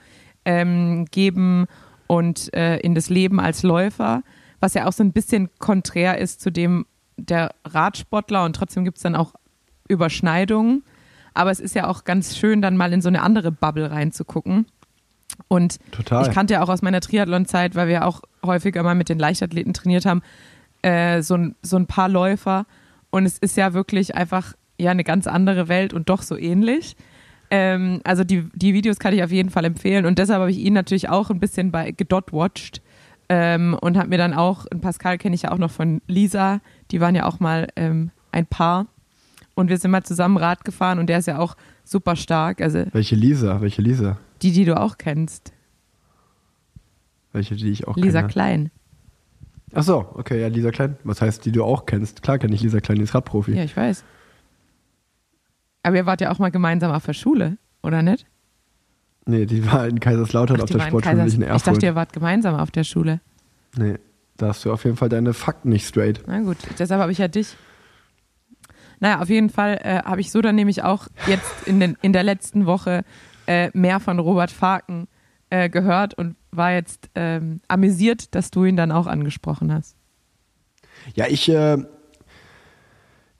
ähm, geben und äh, in das Leben als Läufer, was ja auch so ein bisschen konträr ist zu dem der Radsportler und trotzdem gibt es dann auch Überschneidungen. Aber es ist ja auch ganz schön, dann mal in so eine andere Bubble reinzugucken. Und Total. ich kannte ja auch aus meiner Triathlon-Zeit, weil wir auch häufiger mal mit den Leichtathleten trainiert haben, äh, so, so ein paar Läufer. Und es ist ja wirklich einfach ja eine ganz andere Welt und doch so ähnlich. Ähm, also die, die Videos kann ich auf jeden Fall empfehlen. Und deshalb habe ich ihn natürlich auch ein bisschen bei gedot-watched ähm, und habe mir dann auch, und Pascal kenne ich ja auch noch von Lisa, die waren ja auch mal ähm, ein Paar. Und wir sind mal zusammen Rad gefahren und der ist ja auch super stark. Also Welche Lisa? Welche Lisa? die, die du auch kennst. Welche, die ich auch Lisa kenne? Klein. Ach so, okay, ja, Lisa Klein. Was heißt, die du auch kennst? Klar kenne ich Lisa Klein, die ist Radprofi. Ja, ich weiß. Aber ihr wart ja auch mal gemeinsam auf der Schule, oder nicht? Nee, die war in Kaiserslautern Ach, auf der Sportschule, nicht in Kaisers- ich Erfurt. dachte, ihr wart gemeinsam auf der Schule. nee, da hast du auf jeden Fall deine Fakten nicht straight. Na gut, deshalb habe ich ja dich. Naja, auf jeden Fall äh, habe ich so dann nämlich auch jetzt in, den, in der letzten Woche äh, mehr von Robert Faken äh, gehört und war jetzt ähm, amüsiert, dass du ihn dann auch angesprochen hast. Ja, ich, äh,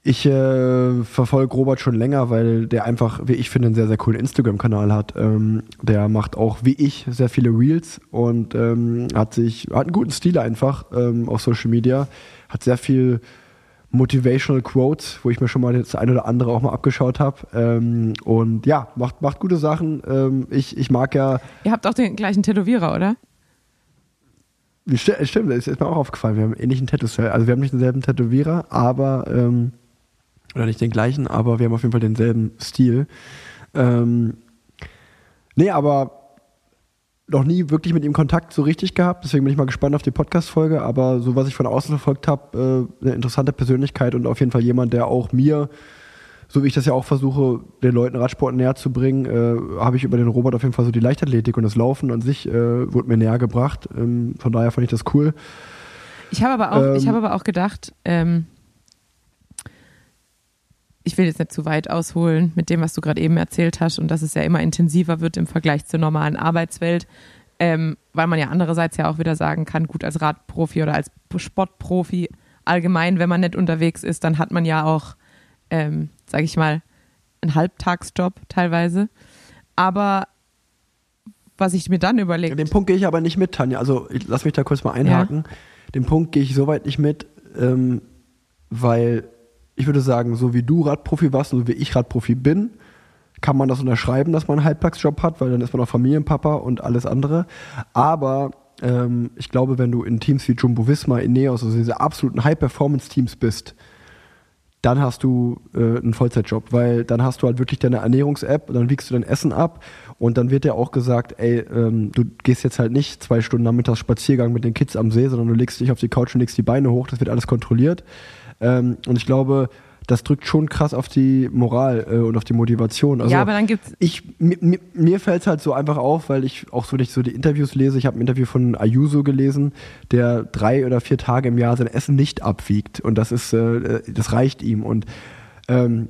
ich äh, verfolge Robert schon länger, weil der einfach, wie ich finde, einen sehr, sehr coolen Instagram-Kanal hat. Ähm, der macht auch, wie ich, sehr viele Reels und ähm, hat sich, hat einen guten Stil einfach ähm, auf Social Media, hat sehr viel Motivational Quotes, wo ich mir schon mal das ein oder andere auch mal abgeschaut habe. Ähm, und ja, macht, macht gute Sachen. Ähm, ich, ich mag ja, Ihr habt auch den gleichen Tätowierer, oder? Sti- Stimmt, das ist mir auch aufgefallen. Wir haben ähnlichen Tattoos. Also wir haben nicht denselben Tätowierer, aber ähm, oder nicht den gleichen, aber wir haben auf jeden Fall denselben Stil. Ähm, nee, aber noch nie wirklich mit ihm Kontakt so richtig gehabt, deswegen bin ich mal gespannt auf die Podcast-Folge, aber so was ich von außen verfolgt habe, äh, eine interessante Persönlichkeit und auf jeden Fall jemand, der auch mir, so wie ich das ja auch versuche, den Leuten Radsport näher zu bringen, äh, habe ich über den Robert auf jeden Fall so die Leichtathletik und das Laufen an sich äh, wurde mir näher gebracht. Ähm, von daher fand ich das cool. Ich habe aber auch, ich Ähm, habe aber auch gedacht, ähm, ich will jetzt nicht zu weit ausholen mit dem, was du gerade eben erzählt hast und dass es ja immer intensiver wird im Vergleich zur normalen Arbeitswelt, ähm, weil man ja andererseits ja auch wieder sagen kann, gut als Radprofi oder als Sportprofi allgemein, wenn man nicht unterwegs ist, dann hat man ja auch, ähm, sage ich mal, einen Halbtagsjob teilweise. Aber was ich mir dann überlegt, Den Punkt gehe ich aber nicht mit, Tanja. Also ich, lass mich da kurz mal einhaken. Den Punkt gehe ich soweit nicht mit, ähm, weil ich würde sagen, so wie du Radprofi warst so wie ich Radprofi bin, kann man das unterschreiben, dass man einen Halbtagsjob hat, weil dann ist man auch Familienpapa und alles andere. Aber ähm, ich glaube, wenn du in Teams wie Jumbo Visma, Ineos, also diese absoluten High-Performance-Teams bist, dann hast du äh, einen Vollzeitjob, weil dann hast du halt wirklich deine Ernährungs-App und dann wiegst du dein Essen ab und dann wird dir auch gesagt, ey, ähm, du gehst jetzt halt nicht zwei Stunden nachmittags Spaziergang mit den Kids am See, sondern du legst dich auf die Couch und legst die Beine hoch, das wird alles kontrolliert. Ähm, und ich glaube, das drückt schon krass auf die Moral äh, und auf die Motivation. Also ja, aber dann gibt's ich, mir, fällt es halt so einfach auf, weil ich auch so, wenn ich so die Interviews lese, ich habe ein Interview von Ayuso gelesen, der drei oder vier Tage im Jahr sein Essen nicht abwiegt und das ist, äh, das reicht ihm und ähm,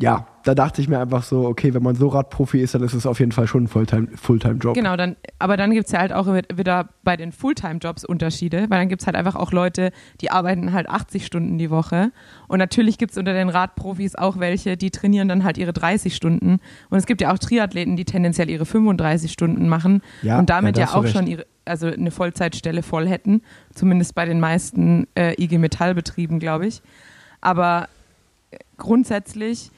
ja, da dachte ich mir einfach so, okay, wenn man so Radprofi ist, dann ist es auf jeden Fall schon ein Fulltime- Fulltime-Job. Genau, dann, aber dann gibt es ja halt auch wieder bei den Fulltime-Jobs Unterschiede, weil dann gibt es halt einfach auch Leute, die arbeiten halt 80 Stunden die Woche. Und natürlich gibt es unter den Radprofis auch welche, die trainieren dann halt ihre 30 Stunden. Und es gibt ja auch Triathleten, die tendenziell ihre 35 Stunden machen Ja, und damit ja, ja, auch schon ihre, also eine Vollzeitstelle voll hätten. Zumindest bei den meisten äh, IG Metallbetrieben, glaube ich. Aber äh, grundsätzlich,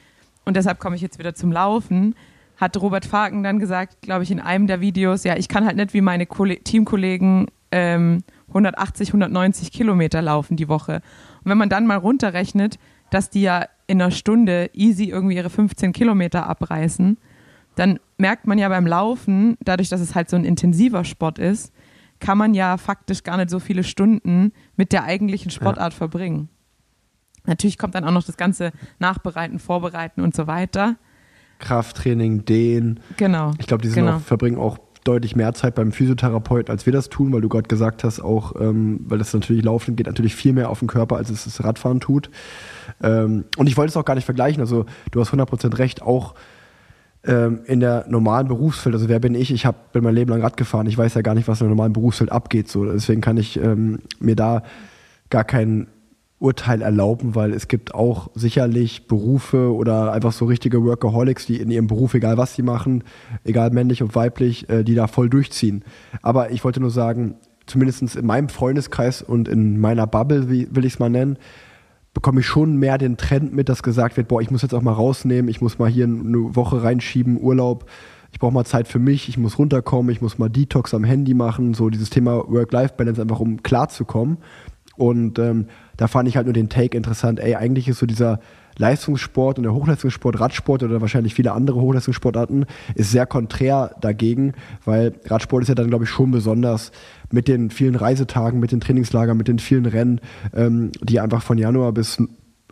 und deshalb komme ich jetzt wieder zum Laufen, hat Robert Faken dann gesagt, glaube ich, in einem der Videos, ja, ich kann halt nicht wie meine Kolle- Teamkollegen ähm, 180, 190 Kilometer laufen die Woche. Und wenn man dann mal runterrechnet, dass die ja in einer Stunde easy irgendwie ihre 15 Kilometer abreißen, dann merkt man ja beim Laufen, dadurch, dass es halt so ein intensiver Sport ist, kann man ja faktisch gar nicht so viele Stunden mit der eigentlichen Sportart verbringen. Natürlich kommt dann auch noch das ganze Nachbereiten, Vorbereiten und so weiter. Krafttraining, Dehnen. Genau. Ich glaube, die genau. auch, verbringen auch deutlich mehr Zeit beim Physiotherapeuten, als wir das tun, weil du gerade gesagt hast, auch, ähm, weil das natürlich Laufen geht natürlich viel mehr auf den Körper, als es das Radfahren tut. Ähm, und ich wollte es auch gar nicht vergleichen. Also du hast 100% recht, auch ähm, in der normalen Berufsfeld, also wer bin ich? Ich hab, bin mein Leben lang Rad gefahren. Ich weiß ja gar nicht, was in der normalen Berufsfeld abgeht. So. Deswegen kann ich ähm, mir da gar kein Urteil erlauben, weil es gibt auch sicherlich Berufe oder einfach so richtige Workaholics, die in ihrem Beruf, egal was sie machen, egal männlich und weiblich, äh, die da voll durchziehen. Aber ich wollte nur sagen, zumindest in meinem Freundeskreis und in meiner Bubble, wie will ich es mal nennen, bekomme ich schon mehr den Trend mit, dass gesagt wird, boah, ich muss jetzt auch mal rausnehmen, ich muss mal hier eine Woche reinschieben, Urlaub, ich brauche mal Zeit für mich, ich muss runterkommen, ich muss mal Detox am Handy machen, so dieses Thema Work-Life-Balance einfach, um klarzukommen. Und ähm, da fand ich halt nur den Take interessant, ey, eigentlich ist so dieser Leistungssport und der Hochleistungssport, Radsport oder wahrscheinlich viele andere Hochleistungssportarten, ist sehr konträr dagegen, weil Radsport ist ja dann, glaube ich, schon besonders mit den vielen Reisetagen, mit den Trainingslagern, mit den vielen Rennen, ähm, die einfach von Januar bis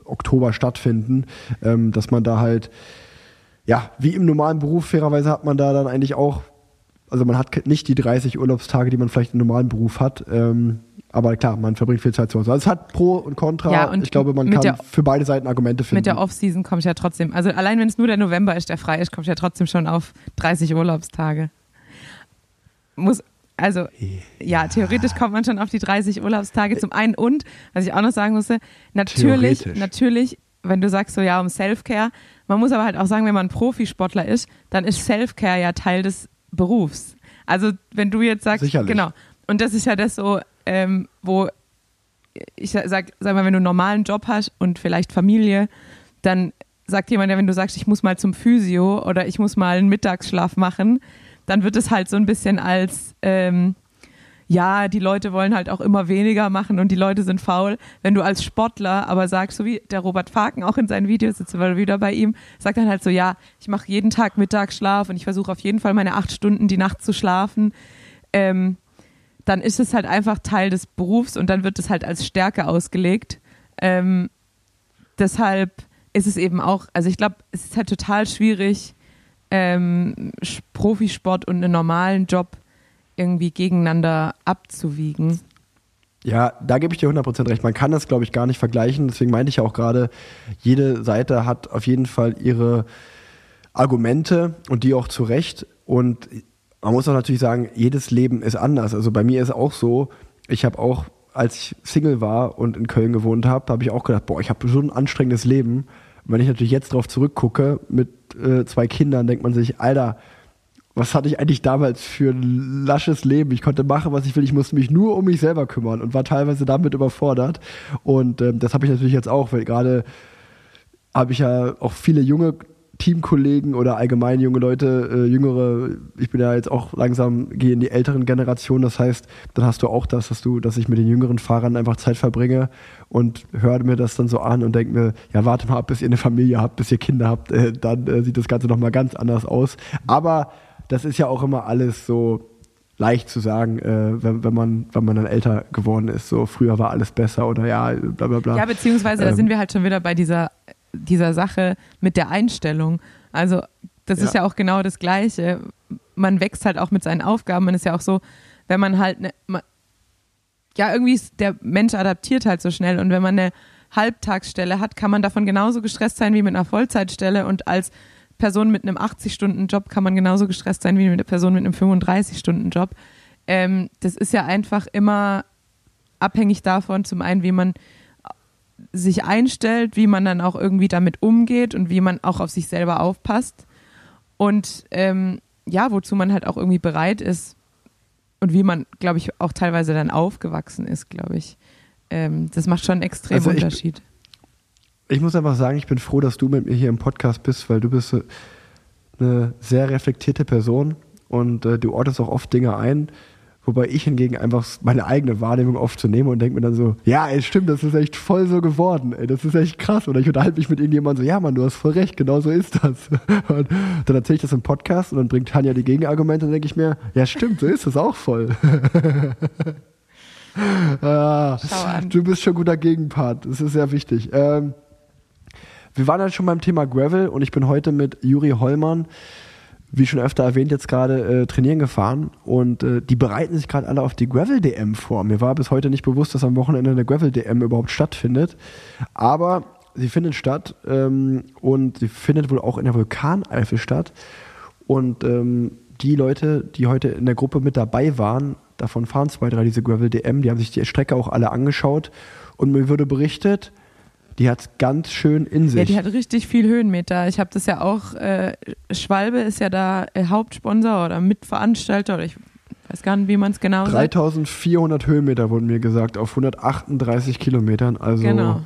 Oktober stattfinden, ähm, dass man da halt, ja, wie im normalen Beruf, fairerweise hat man da dann eigentlich auch, also man hat nicht die 30 Urlaubstage, die man vielleicht im normalen Beruf hat, ähm, aber klar, man verbringt viel Zeit zu Hause. Also es hat Pro und Contra. Ja, und ich glaube, man kann der- für beide Seiten Argumente finden. Mit der Off-Season komme ich ja trotzdem, also allein wenn es nur der November ist, der frei ist, komme ich ja trotzdem schon auf 30 Urlaubstage. Muss, also, ja, theoretisch kommt man schon auf die 30 Urlaubstage zum einen und, was ich auch noch sagen musste, natürlich, natürlich, wenn du sagst so, ja, um Self-Care, man muss aber halt auch sagen, wenn man Profisportler ist, dann ist Self-Care ja Teil des Berufs. Also, wenn du jetzt sagst, Sicherlich. genau, und das ist ja das so, ähm, wo ich sag, sag mal, wenn du einen normalen Job hast und vielleicht Familie, dann sagt jemand ja, wenn du sagst, ich muss mal zum Physio oder ich muss mal einen Mittagsschlaf machen, dann wird es halt so ein bisschen als, ähm, ja, die Leute wollen halt auch immer weniger machen und die Leute sind faul. Wenn du als Sportler aber sagst, so wie der Robert Faken auch in seinen Videos, sitzt wir wieder bei ihm, sagt dann halt so, ja, ich mache jeden Tag Mittagsschlaf und ich versuche auf jeden Fall meine acht Stunden die Nacht zu schlafen. Ähm, dann ist es halt einfach Teil des Berufs und dann wird es halt als Stärke ausgelegt. Ähm, deshalb ist es eben auch, also ich glaube, es ist halt total schwierig, ähm, Profisport und einen normalen Job irgendwie gegeneinander abzuwiegen. Ja, da gebe ich dir 100% recht. Man kann das, glaube ich, gar nicht vergleichen. Deswegen meinte ich ja auch gerade, jede Seite hat auf jeden Fall ihre Argumente und die auch zu Recht. Und man muss auch natürlich sagen, jedes Leben ist anders. Also bei mir ist auch so, ich habe auch, als ich Single war und in Köln gewohnt habe, habe ich auch gedacht, boah, ich habe so ein anstrengendes Leben. Und wenn ich natürlich jetzt drauf zurückgucke, mit äh, zwei Kindern, denkt man sich, Alter, was hatte ich eigentlich damals für ein lasches Leben? Ich konnte machen, was ich will. Ich musste mich nur um mich selber kümmern und war teilweise damit überfordert. Und ähm, das habe ich natürlich jetzt auch, weil gerade habe ich ja auch viele junge Teamkollegen oder allgemein junge Leute, äh, jüngere, ich bin ja jetzt auch langsam, gehe in die älteren Generationen, das heißt, dann hast du auch das, dass du, dass ich mit den jüngeren Fahrern einfach Zeit verbringe und höre mir das dann so an und denke mir, ja, warte mal ab, bis ihr eine Familie habt, bis ihr Kinder habt, äh, dann äh, sieht das Ganze nochmal ganz anders aus. Aber das ist ja auch immer alles so leicht zu sagen, äh, wenn, wenn, man, wenn man dann älter geworden ist. So, früher war alles besser oder ja, bla bla bla. Ja, beziehungsweise da Ähm. sind wir halt schon wieder bei dieser, dieser Sache mit der Einstellung. Also das ist Ja. ja auch genau das Gleiche. Man wächst halt auch mit seinen Aufgaben. Man ist ja auch so, wenn man halt, ne, man, ja, irgendwie ist der Mensch adaptiert halt so schnell und wenn man eine Halbtagsstelle hat, kann man davon genauso gestresst sein wie mit einer Vollzeitstelle und als Person mit einem 80-Stunden-Job kann man genauso gestresst sein wie mit einer Person mit einem 35-Stunden-Job. Ähm, das ist ja einfach immer abhängig davon, zum einen, wie man sich einstellt, wie man dann auch irgendwie damit umgeht und wie man auch auf sich selber aufpasst und ähm, ja, wozu man halt auch irgendwie bereit ist und wie man, glaube ich, auch teilweise dann aufgewachsen ist, glaube ich. Ähm, das macht schon einen extremen Also ich- Unterschied. Ich muss einfach sagen, ich bin froh, dass du mit mir hier im Podcast bist, weil du bist äh, eine sehr reflektierte Person und äh, du ordnest auch oft Dinge ein, wobei ich hingegen einfach meine eigene Wahrnehmung oft zu nehme und denke mir dann so, ja, ey, stimmt, das ist echt voll so geworden, ey, das ist echt krass. Oder ich unterhalte mich mit irgendjemandem so, ja, Mann, du hast voll recht, genau so ist das. Und dann erzähle ich das im Podcast und dann bringt Tanja die Gegenargumente und dann denke ich mir, ja, stimmt, so ist es auch voll. ah, du bist schon guter Gegenpart, das ist sehr wichtig. Ähm, wir waren ja schon beim Thema Gravel und ich bin heute mit Juri Hollmann, wie schon öfter erwähnt, jetzt gerade äh, trainieren gefahren und äh, die bereiten sich gerade alle auf die Gravel-DM vor. Mir war bis heute nicht bewusst, dass am Wochenende eine Gravel-DM überhaupt stattfindet, aber sie findet statt ähm, und sie findet wohl auch in der Vulkaneifel statt. Und ähm, die Leute, die heute in der Gruppe mit dabei waren, davon fahren zwei, drei diese Gravel-DM, die haben sich die Strecke auch alle angeschaut. Und mir wurde berichtet, die hat ganz schön in sich. Ja, die hat richtig viel Höhenmeter. Ich habe das ja auch, äh, Schwalbe ist ja da äh, Hauptsponsor oder Mitveranstalter oder ich weiß gar nicht, wie man es genau sagt. 3400 Höhenmeter wurden mir gesagt auf 138 Kilometern. Also Genau.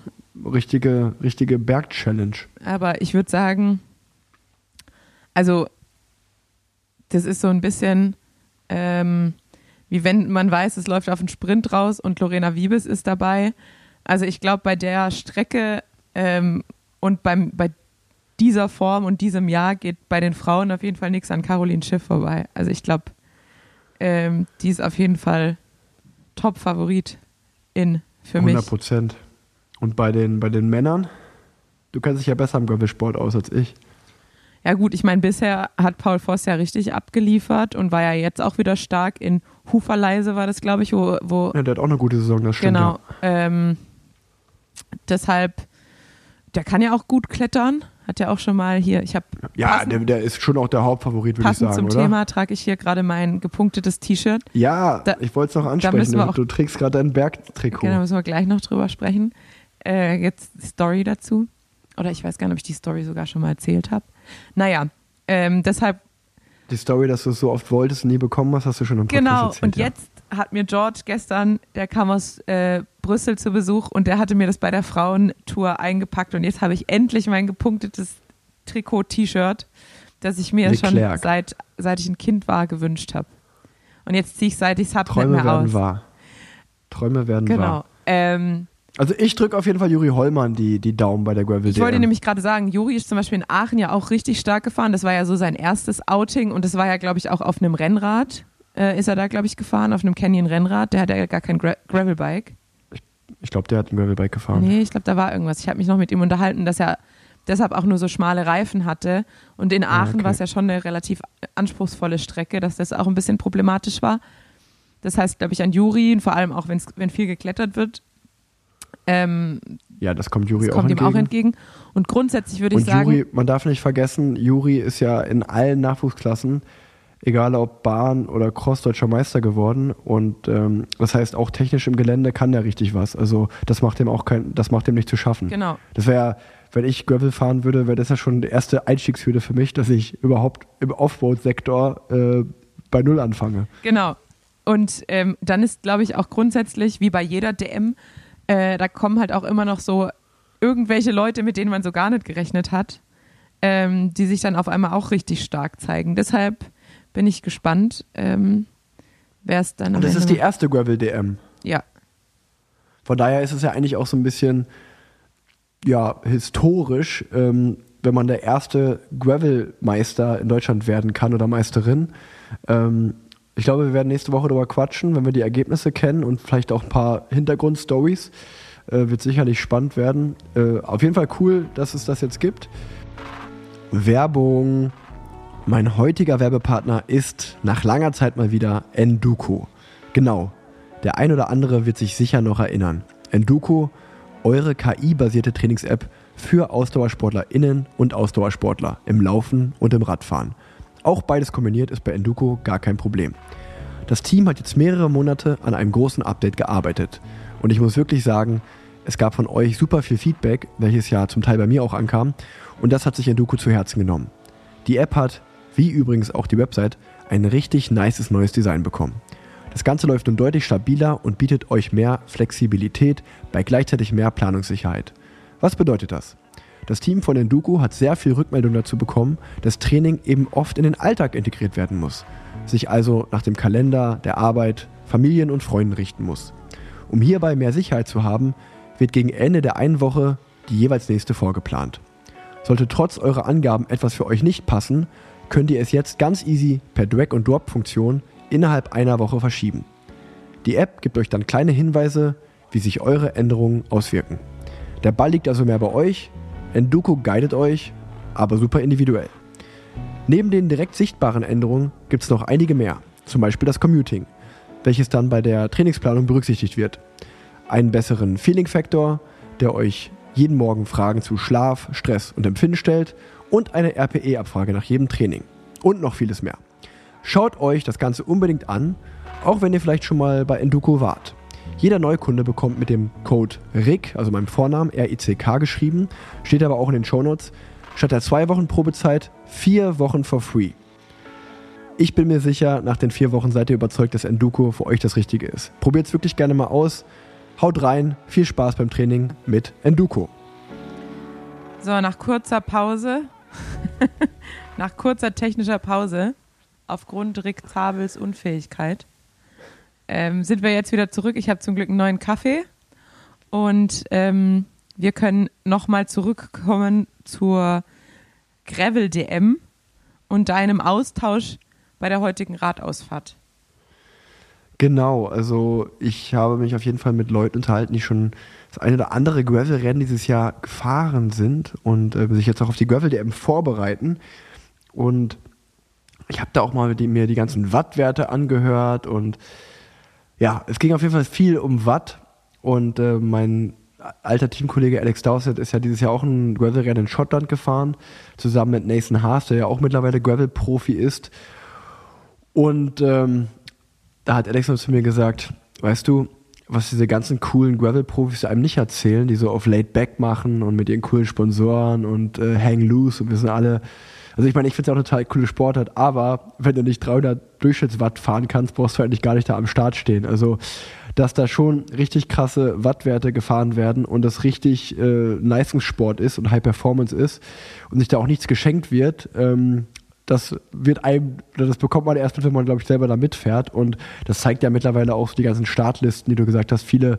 richtige, richtige Berg-Challenge. Aber ich würde sagen, also das ist so ein bisschen ähm, wie wenn man weiß, es läuft auf einen Sprint raus und Lorena Wiebes ist dabei. Also ich glaube, bei der Strecke ähm, und beim, bei dieser Form und diesem Jahr geht bei den Frauen auf jeden Fall nichts an Caroline Schiff vorbei. Also ich glaube, ähm, die ist auf jeden Fall Top-Favorit in für 100 mich. Prozent. Und bei den, bei den Männern, du kennst dich ja besser im Gravelsport aus als ich. Ja gut, ich meine, bisher hat Paul Voss ja richtig abgeliefert und war ja jetzt auch wieder stark in Huferleise war das, glaube ich, wo, wo Ja, der hat auch eine gute Saison, das stimmt. genau. Ähm, deshalb, der kann ja auch gut klettern. Hat ja auch schon mal hier, ich habe Ja, passend, der, der ist schon auch der Hauptfavorit, würde ich passend sagen, zum oder? Thema trage ich hier gerade mein gepunktetes T-Shirt. Ja, Da- ich wollte es noch ansprechen. auch- du trägst gerade dein Bergtrikot. Genau, müssen wir gleich noch drüber sprechen. Äh, jetzt die Story dazu. Oder ich weiß gar nicht, ob ich die Story sogar schon mal erzählt habe. Naja, ähm, deshalb Die Story, dass du es so oft wolltest und nie bekommen hast, hast du schon im Podcast Genau, erzählt. und ja. jetzt hat mir George gestern, der kam aus äh, Brüssel zu Besuch und der hatte mir das bei der Frauentour eingepackt und jetzt habe ich endlich mein gepunktetes Trikot-T-Shirt, das ich mir Leclerc. schon seit, seit ich ein Kind war gewünscht habe. Und jetzt ziehe ich, seit ich es habe, nicht Träume mehr werden aus. wahr. Träume werden Genau. wahr. Ähm, Also ich drücke auf jeden Fall Juri Hollmann die, die Daumen bei der Gravel ich wollte nämlich gerade sagen, Juri ist zum Beispiel in Aachen ja auch richtig stark gefahren. Das war ja so sein erstes Outing und das war ja, glaube ich, auch auf einem Rennrad. Äh, ist er da, glaube ich, gefahren, auf einem Canyon-Rennrad. Der hat ja gar kein Gra Gravelbike. Ich glaube, der hat ein Gravelbike gefahren. Nee, ich glaube, da war irgendwas. Ich habe mich noch mit ihm unterhalten, dass er deshalb auch nur so schmale Reifen hatte. Und in Aachen okay. war es ja schon eine relativ anspruchsvolle Strecke, dass das auch ein bisschen problematisch war. Das heißt, glaube ich, an Juri, und vor allem auch, wenn's, wenn viel geklettert wird, ähm, Ja, das kommt Juri das auch kommt ihm entgegen. auch entgegen. Und grundsätzlich würde ich sagen, Juri, man darf nicht vergessen, Juri ist ja in allen Nachwuchsklassen, egal ob Bahn oder Cross, deutscher Meister geworden. Und ähm, das heißt, auch technisch im Gelände kann der richtig was. Also das macht dem auch kein, das macht dem nicht zu schaffen. genau. Das wäre, wenn ich Gravel fahren würde, wäre das ja schon die erste Einstiegshürde für mich, dass ich überhaupt im Offroad-Sektor äh, bei Null anfange. Genau. Und ähm, dann ist, glaube ich, auch grundsätzlich, wie bei jeder DM, äh, da kommen halt auch immer noch so irgendwelche Leute, mit denen man so gar nicht gerechnet hat, ähm, die sich dann auf einmal auch richtig stark zeigen. Deshalb bin ich gespannt, ähm, wer es dann Und das Ende ist die erste Gravel-DM. Ja, Von daher ist es ja eigentlich auch so ein bisschen ja, historisch, ähm, wenn man der erste Gravel-Meister in Deutschland werden kann oder Meisterin. Ähm, ich glaube, wir werden nächste Woche darüber quatschen, wenn wir die Ergebnisse kennen und vielleicht auch ein paar Hintergrundstories. Äh, wird sicherlich spannend werden. Äh, auf jeden Fall cool, dass es das jetzt gibt. Werbung. Mein heutiger Werbepartner ist nach langer Zeit mal wieder Enduko. Genau, der ein oder andere wird sich sicher noch erinnern. Enduko, eure KI-basierte Trainings-App für AusdauersportlerInnen und Ausdauersportler im Laufen und im Radfahren. Auch beides kombiniert ist bei Enduko gar kein Problem. Das Team hat jetzt mehrere Monate an einem großen Update gearbeitet. Und ich muss wirklich sagen, es gab von euch super viel Feedback, welches ja zum Teil bei mir auch ankam. Und das hat sich Enduko zu Herzen genommen. Die App hat, wie übrigens auch die Website, ein richtig nices neues Design bekommen. Das Ganze läuft nun deutlich stabiler und bietet euch mehr Flexibilität bei gleichzeitig mehr Planungssicherheit. Was bedeutet das? Das Team von Enduko hat sehr viel Rückmeldung dazu bekommen, dass Training eben oft in den Alltag integriert werden muss, sich also nach dem Kalender, der Arbeit, Familien und Freunden richten muss. Um hierbei mehr Sicherheit zu haben, wird gegen Ende der einen Woche die jeweils nächste vorgeplant. Sollte trotz eurer Angaben etwas für euch nicht passen, könnt ihr es jetzt ganz easy per Drag-and-Drop-Funktion innerhalb einer Woche verschieben. Die App gibt euch dann kleine Hinweise, wie sich eure Änderungen auswirken. Der Ball liegt also mehr bei euch, Enduko guidet euch, aber super individuell. Neben den direkt sichtbaren Änderungen gibt es noch einige mehr, zum Beispiel das Commuting, welches dann bei der Trainingsplanung berücksichtigt wird. Einen besseren Feeling-Faktor, der euch jeden Morgen Fragen zu Schlaf, Stress und Empfinden stellt und eine RPE-Abfrage nach jedem Training. Und noch vieles mehr. Schaut euch das Ganze unbedingt an, auch wenn ihr vielleicht schon mal bei Enduko wart. Jeder Neukunde bekommt mit dem Code RICK, also meinem Vornamen, R-I-C-K geschrieben, steht aber auch in den Shownotes, statt der zwei Wochen Probezeit vier Wochen for free. Ich bin mir sicher, nach den vier Wochen seid ihr überzeugt, dass Enduko für euch das Richtige ist. Probiert es wirklich gerne mal aus. Haut rein, viel Spaß beim Training mit Enduko. So, nach kurzer Pause, nach kurzer technischer Pause, aufgrund Rick Zabels Unfähigkeit, ähm, sind wir jetzt wieder zurück. Ich habe zum Glück einen neuen Kaffee und ähm, wir können nochmal zurückkommen zur Gravel-DM und deinem Austausch bei der heutigen Radausfahrt. Genau, also ich habe mich auf jeden Fall mit Leuten unterhalten, die schon das eine oder andere Gravel-Rennen dieses Jahr gefahren sind und äh, sich jetzt auch auf die Gravel-DM vorbereiten. Und ich habe da auch mal die, mir die ganzen Wattwerte angehört und ja, es ging auf jeden Fall viel um Watt und äh, mein alter Teamkollege Alex Dowsett ist ja dieses Jahr auch ein Gravel-Rennen in Schottland gefahren, zusammen mit Nathan Haas, der ja auch mittlerweile Gravel-Profi ist. Und ähm, da hat Alex zu mir gesagt, weißt du, was diese ganzen coolen Gravel-Profis einem nicht erzählen, die so auf Laid Back machen und mit ihren coolen Sponsoren und äh, Hang Loose und wir sind alle, also ich meine, ich finde es auch total coole Sportart, aber wenn du nicht 300 Durchschnittswatt fahren kannst, brauchst du eigentlich gar nicht da am Start stehen. Also, dass da schon richtig krasse Wattwerte gefahren werden und das richtig äh, Leistungssport ist und High Performance ist und sich da auch nichts geschenkt wird, ähm, das wird einem, das bekommt man erst wenn man, glaube ich, selber da mitfährt. Und das zeigt ja mittlerweile auch so die ganzen Startlisten, die du gesagt hast. Viele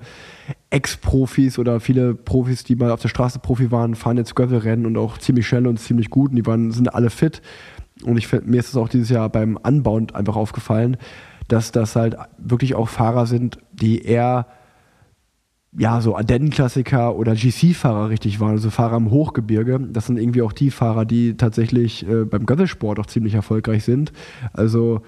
Ex-Profis oder viele Profis, die mal auf der Straße Profi waren, fahren jetzt Gravel-Rennen und auch ziemlich schnell und ziemlich gut. Und die waren, sind alle fit. Und ich mir ist es auch dieses Jahr beim Anbauen einfach aufgefallen, dass das halt wirklich auch Fahrer sind, die eher ja, so Ardennen-Klassiker oder GC-Fahrer richtig waren, also Fahrer im Hochgebirge. Das sind irgendwie auch die Fahrer, die tatsächlich äh, beim Gravelsport auch ziemlich erfolgreich sind. Also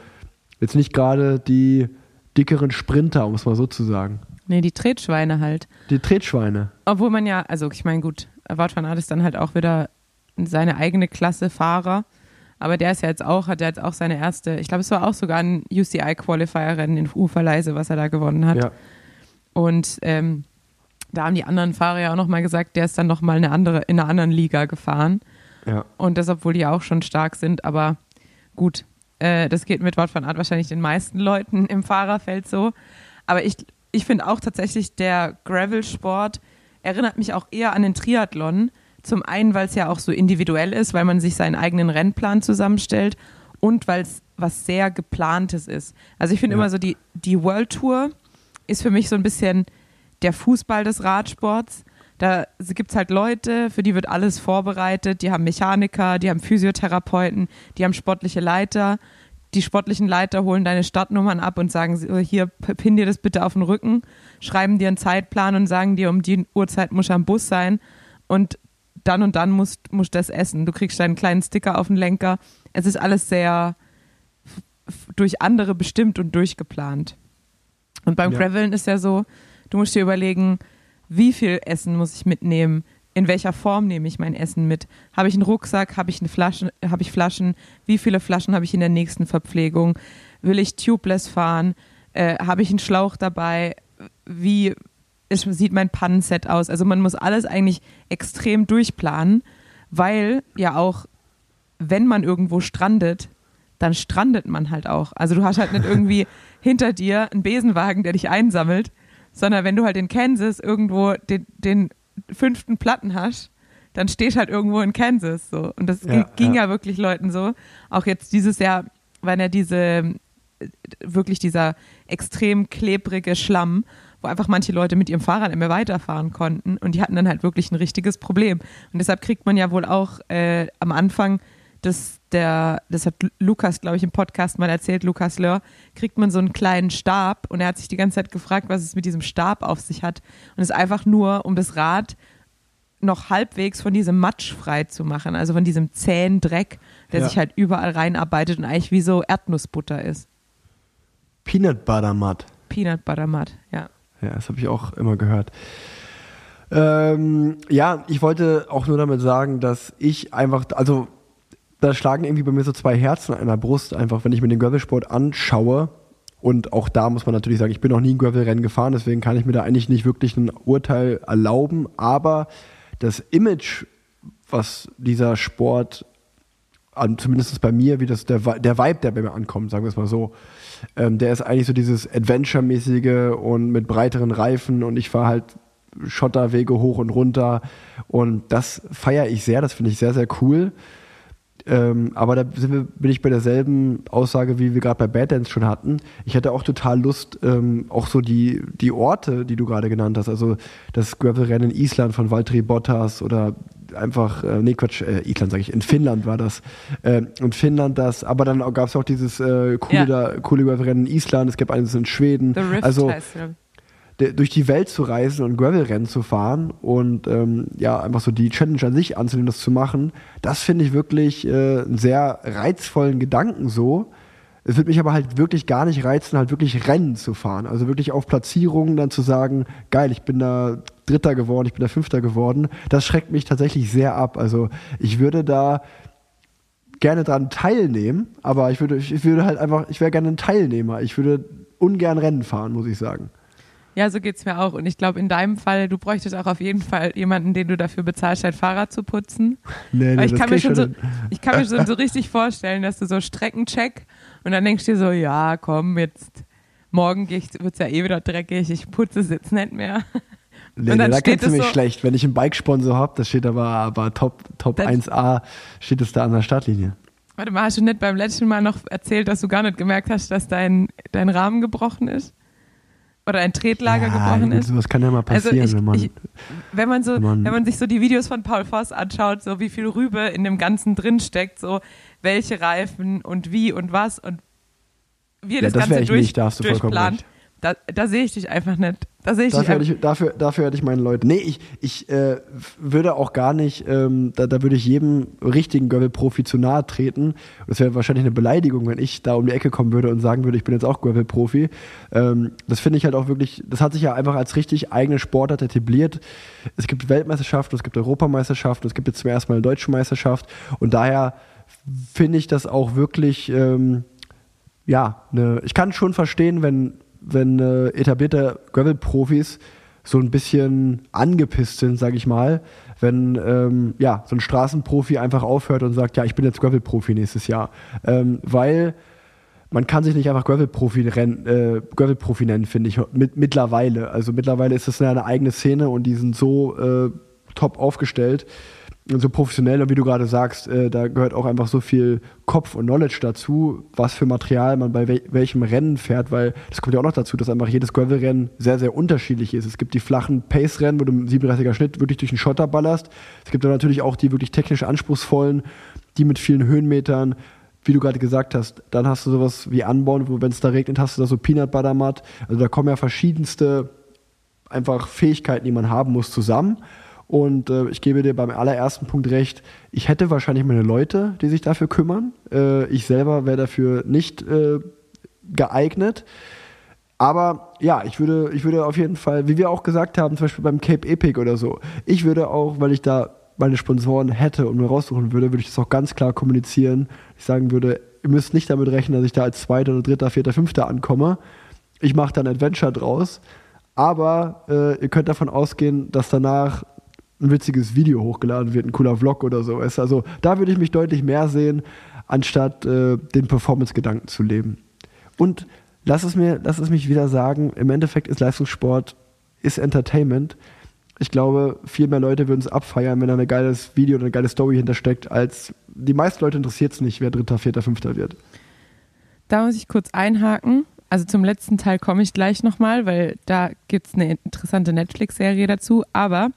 jetzt nicht gerade die dickeren Sprinter, um es mal so zu sagen. Nee, die Tretschweine halt. Die Tretschweine. Obwohl man ja, also ich meine, gut, Wout van Aert ist dann halt auch wieder seine eigene Klasse Fahrer. Aber der ist ja jetzt auch, hat ja jetzt auch seine erste, ich glaube, es war auch sogar ein UCI-Qualifier-Rennen in Uferleise, was er da gewonnen hat. Ja. Und ähm, da haben die anderen Fahrer ja auch nochmal gesagt, der ist dann nochmal eine andere, in einer anderen Liga gefahren. Ja. Und das, obwohl die auch schon stark sind, aber gut, äh, das geht mit Wout van Aert wahrscheinlich den meisten Leuten im Fahrerfeld so. Aber ich, ich finde auch tatsächlich, der Gravel-Sport erinnert mich auch eher an den Triathlon. Zum einen, weil es ja auch so individuell ist, weil man sich seinen eigenen Rennplan zusammenstellt und weil es was sehr geplantes ist. Also ich finde Ja. immer so, die, die World Tour ist für mich so ein bisschen der Fußball des Radsports. Da gibt es halt Leute, für die wird alles vorbereitet. Die haben Mechaniker, die haben Physiotherapeuten, die haben sportliche Leiter. Die sportlichen Leiter holen deine Startnummern ab und sagen, hier, pin dir das bitte auf den Rücken, schreiben dir einen Zeitplan und sagen dir, um die Uhrzeit muss am Bus sein und dann und dann musst, musst das essen. Du kriegst deinen kleinen Sticker auf den Lenker. Es ist alles sehr durch andere bestimmt und durchgeplant. Und beim Ja. Graveln ist ja so, du musst dir überlegen, wie viel Essen muss ich mitnehmen? In welcher Form nehme ich mein Essen mit? Habe ich einen Rucksack? Habe ich eine Flasche? Habe ich Flaschen? Wie viele Flaschen habe ich in der nächsten Verpflegung? Will ich tubeless fahren? Äh, habe ich einen Schlauch dabei? Wie ist, sieht mein Pannenset aus? Also man muss alles eigentlich extrem durchplanen, weil ja auch, wenn man irgendwo strandet, dann strandet man halt auch. Also du hast halt nicht irgendwie hinter dir einen Besenwagen, der dich einsammelt, sondern wenn du halt in Kansas irgendwo den, den fünften Platten hast, dann stehst halt irgendwo in Kansas so. Und das Ja, ging, ja. ja wirklich Leuten so. Auch jetzt dieses Jahr, waren ja diese wirklich dieser extrem klebrige Schlamm, wo einfach manche Leute mit ihrem Fahrrad mehr weiterfahren konnten und die hatten dann halt wirklich ein richtiges Problem. Und deshalb kriegt man ja wohl auch äh, am Anfang das, der, das hat Lukas, glaube ich, im Podcast mal erzählt, Lukas Lör, kriegt man so einen kleinen Stab und er hat sich die ganze Zeit gefragt, was es mit diesem Stab auf sich hat. Und es ist einfach nur, um das Rad noch halbwegs von diesem Matsch frei zu machen, also von diesem zähen Dreck, der Ja. sich halt überall reinarbeitet und eigentlich wie so Erdnussbutter ist. Peanut Butter Mud. Peanut Butter Mud, ja. Ja, das habe ich auch immer gehört. Ähm, ja, ich wollte auch nur damit sagen, dass ich einfach, also da schlagen irgendwie bei mir so zwei Herzen an der Brust, einfach wenn ich mir den Gravelsport anschaue. Und auch da muss man natürlich sagen, ich bin noch nie ein Gravelrennen gefahren, deswegen kann ich mir da eigentlich nicht wirklich ein Urteil erlauben. Aber das Image, was dieser Sport zumindest bei mir, wie das der, der Vibe, der bei mir ankommt, sagen wir es mal so, ähm, der ist eigentlich so dieses Adventure-mäßige und mit breiteren Reifen und ich fahre halt Schotterwege hoch und runter und das feiere ich sehr, das finde ich sehr, sehr cool. Ähm, aber da wir, bin ich bei derselben Aussage, wie wir gerade bei Bad Dance schon hatten. Ich hätte auch total Lust, ähm, auch so die, die Orte, die du gerade genannt hast, also das Gravelrennen in Island von Valtteri Bottas oder einfach, äh, nee Quatsch, äh, Island sage ich, in Finnland war das. Ähm, und Finnland das, aber dann gab es auch dieses äh, coole, Ja. da, coole Gravelrennen in Island, es gab eines in Schweden. The Rift also heißt durch die Welt zu reisen und Gravelrennen zu fahren und ähm, ja, einfach so die Challenge an sich anzunehmen, das zu machen, das finde ich wirklich äh, einen sehr reizvollen Gedanken so. Es wird mich aber halt wirklich gar nicht reizen, halt wirklich Rennen zu fahren. Also wirklich auf Platzierungen dann zu sagen, geil, ich bin da Dritter geworden, ich bin da Fünfter geworden. Das schreckt mich tatsächlich sehr ab. Also ich würde da gerne dran teilnehmen, aber ich würde, ich würde halt einfach, ich wäre gerne ein Teilnehmer. Ich würde ungern Rennen fahren, muss ich sagen. Ja, so geht's mir auch. Und ich glaube, in deinem Fall, du bräuchtest auch auf jeden Fall jemanden, den du dafür bezahlst, dein Fahrrad zu putzen. Nee, Weil ich kann, mir schon so, ich kann mir schon so richtig vorstellen, dass du so Streckencheck und dann denkst du dir so, ja, komm, jetzt morgen wird es ja eh wieder dreckig, ich putze es jetzt nicht mehr. Nee, Und nee, dann da steht kennst du es mich so- schlecht. Wenn ich einen Bike-Sponsor habe, das steht aber, aber Top, Top Dann- 1A, steht es da an der Startlinie. Warte mal, hast du nicht beim letzten Mal noch erzählt, dass du gar nicht gemerkt hast, dass dein, dein Rahmen gebrochen ist? Oder ein Tretlager ja, gebrochen ist? Sowas kann ja mal Also passieren, ich, wenn man. ich, wenn man so, wenn man- wenn man sich so die Videos von Paul Voss anschaut, so wie viel Rübe in dem Ganzen drin steckt, so welche Reifen und wie und was und wie er Ja, das, das Ganze durch, nicht, da hast du vollkommen durchplant. Da, da sehe ich dich einfach nicht. Da sehe ich Dafür dich hätte ich, dafür, dafür hätte ich meine Leute. Nee, ich, ich äh, würde auch gar nicht, ähm, da, da würde ich jedem richtigen Gravel-Profi zu nahe treten. Das wäre wahrscheinlich eine Beleidigung, wenn ich da um die Ecke kommen würde und sagen würde, ich bin jetzt auch Gravel-Profi. Ähm, das finde ich halt auch wirklich, das hat sich ja einfach als richtig eigene Sportart etabliert. Es gibt Weltmeisterschaften, es gibt Europameisterschaften, es gibt jetzt zum ersten Mal eine deutsche Meisterschaft und daher finde ich das auch wirklich, ähm, ja, ne, ich kann schon verstehen, wenn, wenn äh, etablierte Gravel-Profis so ein bisschen angepisst sind, sage ich mal, wenn ähm, ja, so ein Straßenprofi einfach aufhört und sagt, ja, ich bin jetzt Gravel-Profi nächstes Jahr. Ähm, weil man kann sich nicht einfach Gravel-Profi äh, Gravel-Profi nennen, finde ich, mit, mittlerweile. Also mittlerweile ist ja eine eigene Szene und die sind so äh, top aufgestellt so professionell und wie du gerade sagst, äh, da gehört auch einfach so viel Kopf und Knowledge dazu, was für Material man bei wel welchem Rennen fährt, weil das kommt ja auch noch dazu, dass einfach jedes Gravel-Rennen sehr, sehr unterschiedlich ist. Es gibt die flachen Pace-Rennen, wo du im 37er Schnitt wirklich durch den Schotter ballerst. Es gibt dann natürlich auch die wirklich technisch anspruchsvollen, die mit vielen Höhenmetern, wie du gerade gesagt hast, dann hast du sowas wie Unbound, wo wenn es da regnet, hast du da so Peanut Butter Matt. Also da kommen ja verschiedenste einfach Fähigkeiten, die man haben muss, zusammen. Und äh, ich gebe dir beim allerersten Punkt recht, ich hätte wahrscheinlich meine Leute, die sich dafür kümmern. Äh, ich selber wäre dafür nicht äh, geeignet. Aber ja, ich würde, ich würde auf jeden Fall, wie wir auch gesagt haben, zum Beispiel beim Cape Epic oder so, ich würde auch, weil ich da meine Sponsoren hätte und mir raussuchen würde, würde ich das auch ganz klar kommunizieren. Ich sagen würde, ihr müsst nicht damit rechnen, dass ich da als Zweiter oder Dritter, Vierter, Fünfter ankomme. Ich mache da ein Adventure draus. Aber äh, ihr könnt davon ausgehen, dass danach ein witziges Video hochgeladen wird, ein cooler Vlog oder so. Also da würde ich mich deutlich mehr sehen, anstatt äh, den Performance-Gedanken zu leben. Und lass es mir, lass es mich wieder sagen, im Endeffekt ist Leistungssport, ist Entertainment. Ich glaube, viel mehr Leute würden es abfeiern, wenn da ein geiles Video oder eine geile Story hintersteckt, als die meisten Leute interessiert es nicht, wer Dritter, Vierter, Fünfter wird. Da muss ich kurz einhaken. Also zum letzten Teil komme ich gleich nochmal, weil da gibt es eine interessante Netflix-Serie dazu. Aber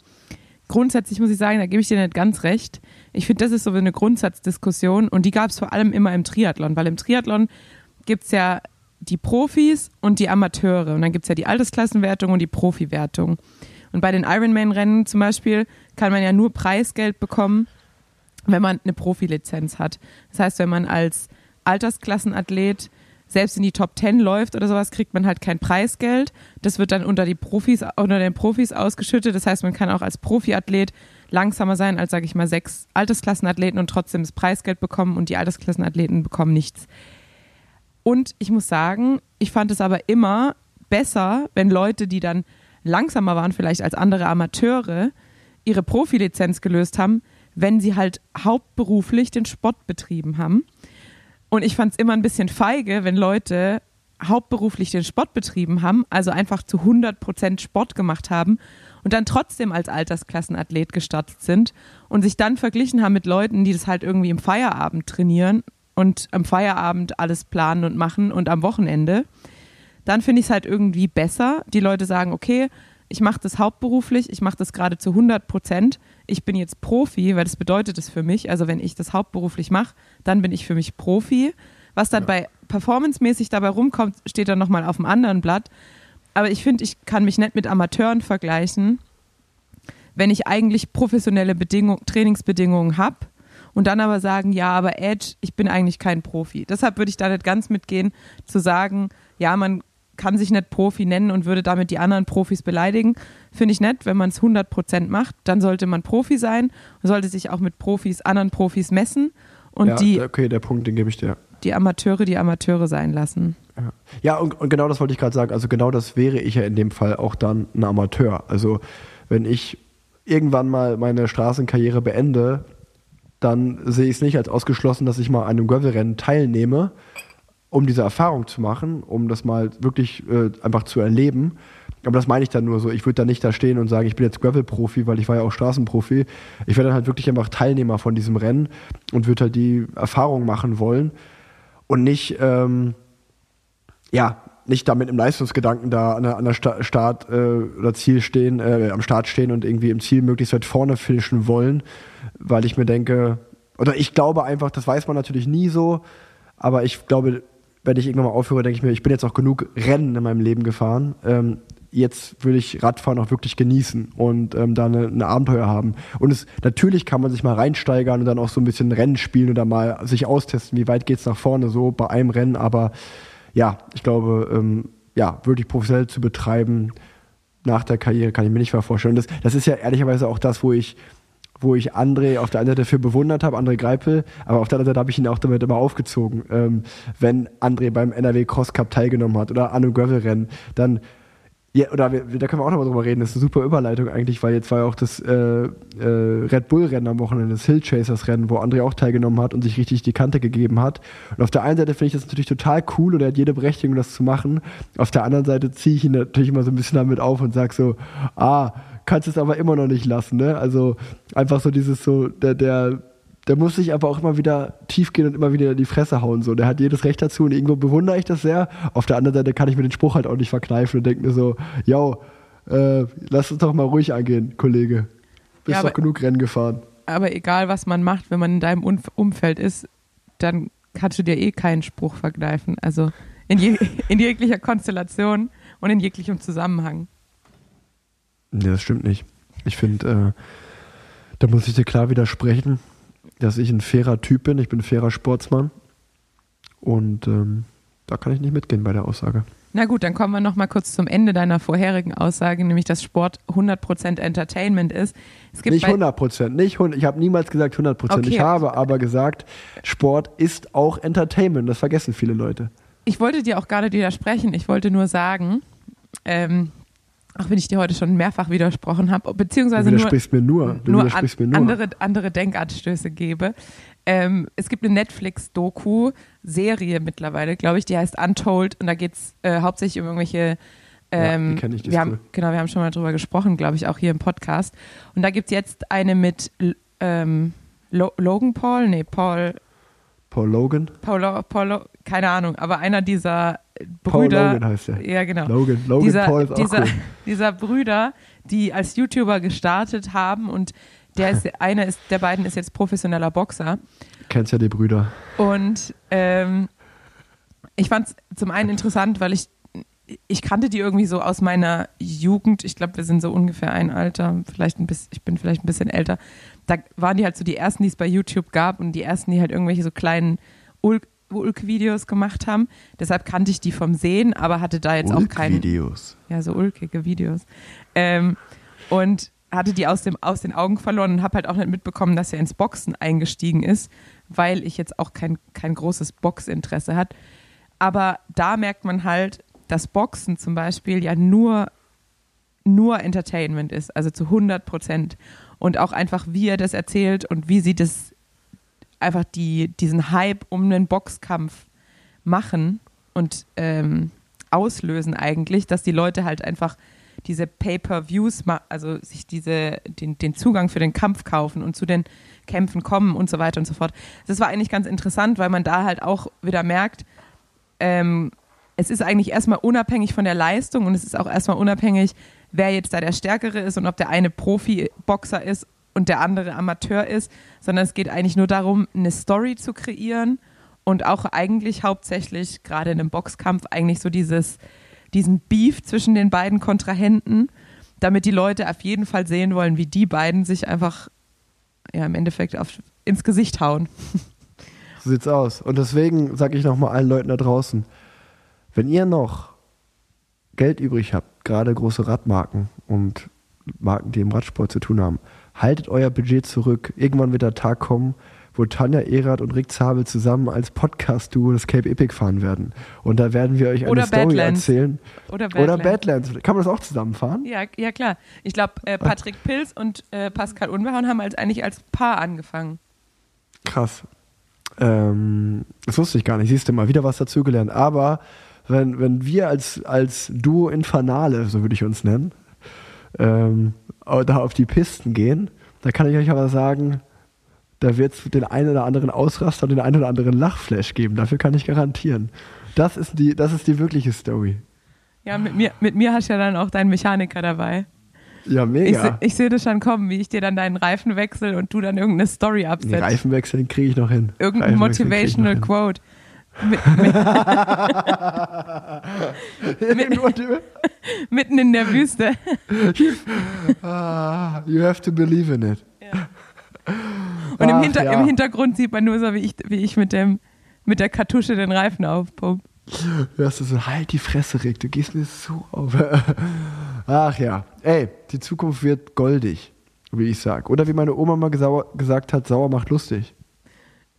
grundsätzlich muss ich sagen, da gebe ich dir nicht ganz recht. Ich finde, das ist so eine Grundsatzdiskussion und die gab es vor allem immer im Triathlon, weil im Triathlon gibt es ja die Profis und die Amateure und dann gibt es ja die Altersklassenwertung und die Profiwertung. Und bei den Ironman-Rennen zum Beispiel kann man ja nur Preisgeld bekommen, wenn man eine Profilizenz hat. Das heißt, wenn man als Altersklassenathlet selbst in die Top 10 läuft oder sowas, kriegt man halt kein Preisgeld. Das wird dann unter die Profis, unter den Profis ausgeschüttet. Das heißt, man kann auch als Profiathlet langsamer sein als, sage ich mal, sechs Altersklassenathleten und trotzdem das Preisgeld bekommen und die Altersklassenathleten bekommen nichts. Und ich muss sagen, ich fand es aber immer besser, wenn Leute, die dann langsamer waren, vielleicht als andere Amateure, ihre Profilizenz gelöst haben, wenn sie halt hauptberuflich den Sport betrieben haben. Und ich fand es immer ein bisschen feige, wenn Leute hauptberuflich den Sport betrieben haben, also einfach zu 100% Sport gemacht haben und dann trotzdem als Altersklassenathlet gestartet sind und sich dann verglichen haben mit Leuten, die das halt irgendwie im Feierabend trainieren und am Feierabend alles planen und machen und am Wochenende. Dann finde ich es halt irgendwie besser. Die Leute sagen, okay, ich mache das hauptberuflich, ich mache das gerade zu 100 Prozent. Ich bin jetzt Profi, weil das bedeutet es für mich. Also wenn ich das hauptberuflich mache, dann bin ich für mich Profi. Was dann bei performancemäßig dabei rumkommt, steht dann nochmal auf dem anderen Blatt. Aber ich finde, ich kann mich nicht mit Amateuren vergleichen, wenn ich eigentlich professionelle Bedingung, Trainingsbedingungen habe und dann aber sagen, ja, aber Edge, ich bin eigentlich kein Profi. Deshalb würde ich da nicht ganz mitgehen, zu sagen, ja, man kann sich nicht Profi nennen und würde damit die anderen Profis beleidigen. Finde ich nett, wenn man es 100% macht, dann sollte man Profi sein und sollte sich auch mit Profis, anderen Profis messen und ja, die, okay, der Punkt, den gebe ich dir. die Amateure die Amateure sein lassen. Ja, ja und, und genau das wollte ich gerade sagen. Also genau das wäre ich ja in dem Fall auch dann ein Amateur. Also wenn ich irgendwann mal meine Straßenkarriere beende, dann sehe ich es nicht als ausgeschlossen, dass ich mal an einem Gravelrennen teilnehme, um diese Erfahrung zu machen, um das mal wirklich äh, einfach zu erleben. Aber das meine ich dann nur so. Ich würde da nicht da stehen und sagen, ich bin jetzt Gravel-Profi, weil ich war ja auch Straßenprofi. Ich wäre dann halt wirklich einfach Teilnehmer von diesem Rennen und würde halt die Erfahrung machen wollen und nicht, ähm, ja, nicht damit im Leistungsgedanken da an der, an der Sta Start äh, oder Ziel stehen, äh, am Start stehen und irgendwie im Ziel möglichst weit vorne finishen wollen, weil ich mir denke, oder ich glaube einfach, das weiß man natürlich nie so, aber ich glaube, wenn ich irgendwann mal aufhöre, denke ich mir, ich bin jetzt auch genug Rennen in meinem Leben gefahren. Ähm, jetzt will ich Radfahren auch wirklich genießen und ähm, da eine, eine Abenteuer haben. Und es, natürlich kann man sich mal reinsteigern und dann auch so ein bisschen Rennen spielen oder mal sich austesten, wie weit geht's nach vorne, so bei einem Rennen, aber ja, ich glaube, ähm, ja, wirklich professionell zu betreiben nach der Karriere kann ich mir nicht mehr vorstellen. Das, das ist ja ehrlicherweise auch das, wo ich, wo ich André auf der einen Seite dafür bewundert habe, André Greipel, aber auf der anderen Seite habe ich ihn auch damit immer aufgezogen. Ähm, wenn André beim NRW Cross Cup teilgenommen hat oder an einem Gravel-Rennen, dann ja, oder wir, da können wir auch noch mal drüber reden. Das ist eine super Überleitung eigentlich, weil jetzt war ja auch das äh, äh, Red Bull-Rennen am Wochenende, das Hill Chasers-Rennen, wo André auch teilgenommen hat und sich richtig die Kante gegeben hat. Und auf der einen Seite finde ich das natürlich total cool und er hat jede Berechtigung, das zu machen. Auf der anderen Seite ziehe ich ihn natürlich immer so ein bisschen damit auf und sage so, ah, kannst es aber immer noch nicht lassen, ne? Also einfach so dieses so, der, der der muss sich aber auch immer wieder tief gehen und immer wieder in die Fresse hauen. So. Der hat jedes Recht dazu und irgendwo bewundere ich das sehr. Auf der anderen Seite kann ich mir den Spruch halt auch nicht verkneifen und denke mir so, yo, äh, lass uns doch mal ruhig angehen, Kollege. Bist Ja, doch aber- genug Rennen gefahren. Aber egal, was man macht, wenn man in deinem Umf- Umfeld ist, dann kannst du dir eh keinen Spruch vergreifen. Also in, je, in jeglicher Konstellation und in jeglichem Zusammenhang. Nee, das stimmt nicht. Ich finde, äh, da muss ich dir klar widersprechen, dass ich ein fairer Typ bin. Ich bin ein fairer Sportsmann. Und ähm, da kann ich nicht mitgehen bei der Aussage. Na gut, dann kommen wir noch mal kurz zum Ende deiner vorherigen Aussage, nämlich dass Sport 100% Entertainment ist. Es gibt Nicht bei, 100 Prozent, nicht 100, ich habe niemals gesagt 100 Prozent. Okay. Ich habe aber gesagt, Sport ist auch Entertainment. Das vergessen viele Leute. Ich wollte dir auch nicht widersprechen. Ich wollte nur sagen, ähm, auch wenn ich dir heute schon mehrfach widersprochen habe, Du beziehungsweise nur, mir nur. Du nur, an, mir nur. andere, andere Denkanstöße gebe. Ähm, es gibt eine Netflix-Doku-Serie mittlerweile, glaube ich, die heißt Untold und da geht es äh, hauptsächlich um irgendwelche ähm, die kenn ich, die wir haben, cool. Genau, wir haben schon mal drüber gesprochen, glaube ich, auch hier im Podcast. Und da gibt es jetzt eine mit ähm, Lo Logan Paul, nee, Paul, Paul Logan. Paul, Paul, keine Ahnung, aber einer dieser Paul Brüder. Logan heißt er. Ja, genau Logan. Logan dieser, Paul ist dieser, cool. dieser Brüder, die als YouTuber gestartet haben und der ist, einer ist, der beiden ist jetzt professioneller Boxer. Kennst ja die Brüder. Und ähm, ich fand es zum einen interessant, weil ich, ich kannte die irgendwie so aus meiner Jugend. Ich glaube, wir sind so ungefähr ein Alter, vielleicht ein bisschen, ich bin vielleicht ein bisschen älter. Da waren die halt so die ersten, die es bei YouTube gab und die ersten, die halt irgendwelche so kleinen Ulk- Ulk-Videos gemacht haben. Deshalb kannte ich die vom Sehen, aber hatte da jetzt auch keinen Videos. ja, so ulkige Videos. Ähm, und hatte die aus, dem, aus den Augen verloren und habe halt auch nicht mitbekommen, dass er ins Boxen eingestiegen ist, weil ich jetzt auch kein, kein großes Boxinteresse hat. Aber da merkt man halt, dass Boxen zum Beispiel ja nur, nur Entertainment ist, also zu 100 Prozent. Und auch einfach, wie er das erzählt und wie sie das einfach die, diesen Hype um einen Boxkampf machen und ähm, auslösen eigentlich, dass die Leute halt einfach diese Pay-per-Views, also sich diese, den, den Zugang für den Kampf kaufen und zu den Kämpfen kommen und so weiter und so fort. Das war eigentlich ganz interessant, weil man da halt auch wieder merkt, ähm, es ist eigentlich erstmal unabhängig von der Leistung und es ist auch erstmal unabhängig, wer jetzt da der Stärkere ist und ob der eine Profi-Boxer ist und der andere Amateur ist, sondern es geht eigentlich nur darum, eine Story zu kreieren und auch eigentlich hauptsächlich gerade in einem Boxkampf eigentlich so dieses, diesen Beef zwischen den beiden Kontrahenten, damit die Leute auf jeden Fall sehen wollen, wie die beiden sich einfach ja, im Endeffekt auf, ins Gesicht hauen. So sieht's aus. Und deswegen sage ich nochmal allen Leuten da draußen, wenn ihr noch Geld übrig habt, gerade große Radmarken und Marken, die im Radsport zu tun haben, haltet euer Budget zurück. Irgendwann wird der Tag kommen, wo Tanja Erath und Rick Zabel zusammen als Podcast-Duo das Cape Epic fahren werden. Und da werden wir euch eine Oder Story Badlands. erzählen. Oder Oder Badlands. Badlands. Kann man das auch zusammenfahren? Ja, ja klar. Ich glaube, äh, Patrick Pilz und äh, Pascal Unbehauen haben als, eigentlich als Paar angefangen. Krass. Ähm, das wusste ich gar nicht. Siehst du mal, wieder was dazugelernt. Aber wenn, wenn wir als, als Duo Infernale, so würde ich uns nennen, ähm, da auf die Pisten gehen, da kann ich euch aber sagen, da wird es den einen oder anderen Ausraster und den einen oder anderen Lachflash geben. Dafür kann ich garantieren. Das ist die, das ist die wirkliche Story. Ja, mit mir, mit mir hast du ja dann auch deinen Mechaniker dabei. Ja, Ich, mega. se- ich sehe das schon kommen, wie ich dir dann deinen Reifen wechsel und du dann irgendeine Story Den absetzt. Reifenwechsel den kriege ich noch hin. Irgendein ich Motivational hin. Quote. Mit, mit, mitten in der Wüste. ah, you have to believe in it. Und im, Ach, Hinter, ja. im Hintergrund sieht man nur so, wie ich, wie ich mit, dem, mit der Kartusche den Reifen aufpump. Du so, halt die Fresse, Rick, du gehst mir so auf. Ach ja, ey, die Zukunft wird goldig, wie ich sag. Oder wie meine Oma mal gesagt hat, sauer macht lustig.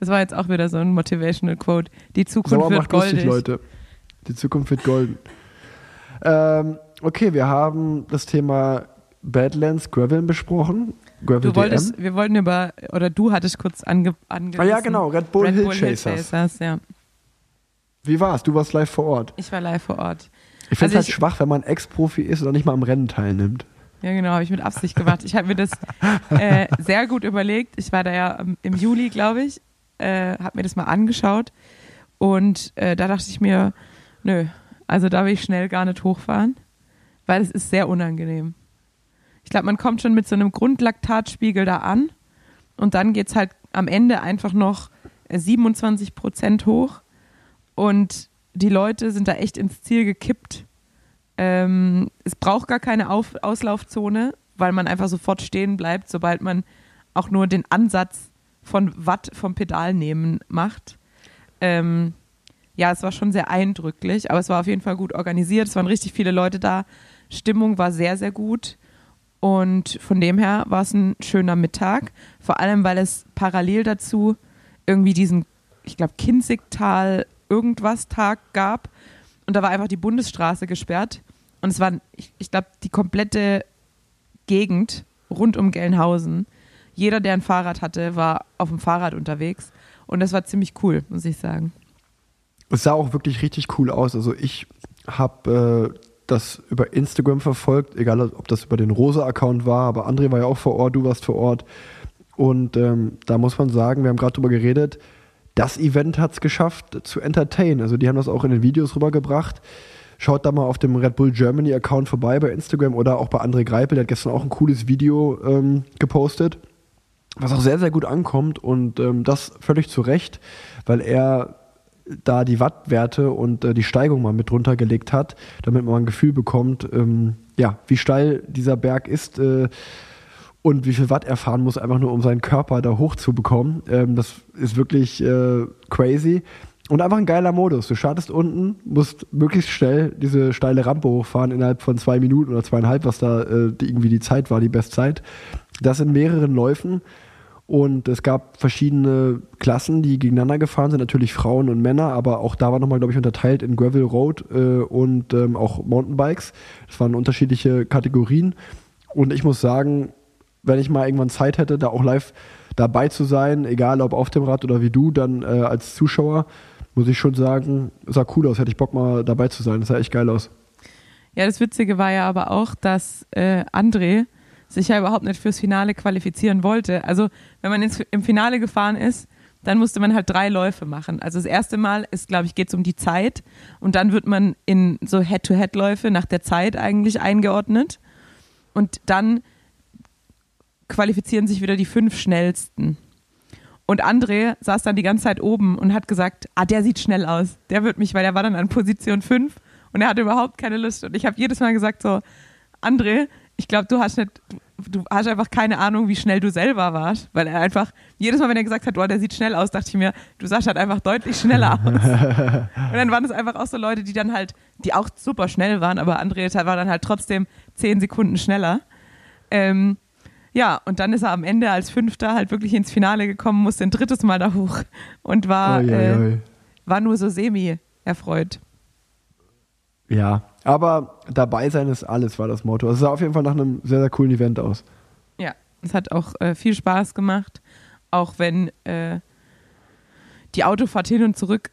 Das war jetzt auch wieder so ein Motivational Quote. Die Zukunft Sauer wird goldig. lustig, Leute. Die Zukunft wird golden. ähm, okay, wir haben das Thema Badlands Graveln besprochen. Gravel Du wolltest, DM. wir wollten über, oder du hattest kurz ange, angerissen. Ah ja, genau, Red Bull, Hill Chasers. Chasers, ja. Wie war's? Du warst live vor Ort. Ich war live vor Ort. Ich finde Also es halt ich- schwach, wenn man Ex-Profi ist und nicht mal am Rennen teilnimmt. Ja, genau, habe ich mit Absicht gemacht. Ich habe mir das äh, sehr gut überlegt. Ich war da ja im Juli, glaube ich, äh, habe mir das mal angeschaut und äh, da dachte ich mir, nö, also da will ich schnell gar nicht hochfahren, weil es ist sehr unangenehm. Ich glaube, man kommt schon mit so einem Grundlaktatspiegel da an und dann geht es halt am Ende einfach noch äh, 27 Prozent hoch und die Leute sind da echt ins Ziel gekippt. Ähm, es braucht gar keine Auf Auslaufzone, weil man einfach sofort stehen bleibt, sobald man auch nur den Ansatz von Watt vom Pedal nehmen macht. Ähm, ja, es war schon sehr eindrücklich, aber es war auf jeden Fall gut organisiert. Es waren richtig viele Leute da. Stimmung war sehr, sehr gut. Und von dem her war es ein schöner Mittag. Vor allem, weil es parallel dazu irgendwie diesen, ich glaube, Kinzigtal irgendwas Tag gab. Und da war einfach die Bundesstraße gesperrt. Und es war, ich, ich glaube, die komplette Gegend rund um Gelnhausen. Jeder, der ein Fahrrad hatte, war auf dem Fahrrad unterwegs. Und das war ziemlich cool, muss ich sagen. Es sah auch wirklich richtig cool aus. Also ich habe äh, das über Instagram verfolgt, egal ob das über den Rosa-Account war, aber André war ja auch vor Ort, du warst vor Ort. Und ähm, da muss man sagen, wir haben gerade drüber geredet, das Event hat es geschafft zu entertain. Also die haben das auch in den Videos rübergebracht. Schaut da mal auf dem Red Bull Germany Account vorbei bei Instagram oder auch bei André Greipel, der hat gestern auch ein cooles Video ähm, gepostet, was auch sehr, sehr gut ankommt und ähm, das völlig zu Recht, weil er da die Wattwerte und äh, die Steigung mal mit drunter gelegt hat, damit man ein Gefühl bekommt, ähm, ja, wie steil dieser Berg ist äh, und wie viel Watt er fahren muss, einfach nur um seinen Körper da hochzubekommen. Ähm, das ist wirklich äh, crazy. Und einfach ein geiler Modus. Du startest unten, musst möglichst schnell diese steile Rampe hochfahren innerhalb von zwei Minuten oder zweieinhalb, was da äh, irgendwie die Zeit war, die Bestzeit. Das in mehreren Läufen. Und es gab verschiedene Klassen, die gegeneinander gefahren sind, natürlich Frauen und Männer, aber auch da war nochmal, glaube ich, unterteilt in Gravel Road äh, und ähm, auch Mountainbikes. Das waren unterschiedliche Kategorien. Und ich muss sagen, wenn ich mal irgendwann Zeit hätte, da auch live dabei zu sein, egal ob auf dem Rad oder wie du, dann äh, als Zuschauer, muss ich schon sagen, sah cool aus, hätte ich Bock mal dabei zu sein. Das sah echt geil aus. Ja, das Witzige war ja aber auch, dass äh, André sich ja überhaupt nicht fürs Finale qualifizieren wollte. Also wenn man ins, im Finale gefahren ist, dann musste man halt drei Läufe machen. Also das erste Mal ist, glaube ich, geht es um die Zeit und dann wird man in so Head-to-Head-Läufe nach der Zeit eigentlich eingeordnet und dann qualifizieren sich wieder die fünf schnellsten. Und André saß dann die ganze Zeit oben und hat gesagt, ah, der sieht schnell aus. Der wird mich, weil er war dann an Position 5 und er hatte überhaupt keine Lust. Und ich habe jedes Mal gesagt so, André, ich glaube, du hast nicht, du hast einfach keine Ahnung, wie schnell du selber warst. Weil er einfach, jedes Mal, wenn er gesagt hat, oh, der sieht schnell aus, dachte ich mir, du sahst halt einfach deutlich schneller aus. und dann waren es einfach auch so Leute, die dann halt, die auch super schnell waren, aber André war dann halt trotzdem zehn Sekunden schneller. Ähm, ja, und dann ist er am Ende als Fünfter halt wirklich ins Finale gekommen, musste ein drittes Mal da hoch und war, Ui, ui, äh, ui. war nur so semi erfreut. Ja, aber dabei sein ist alles, war das Motto. Es sah auf jeden Fall nach einem sehr, sehr coolen Event aus. Ja, es hat auch äh, viel Spaß gemacht, auch wenn äh, die Autofahrt hin und zurück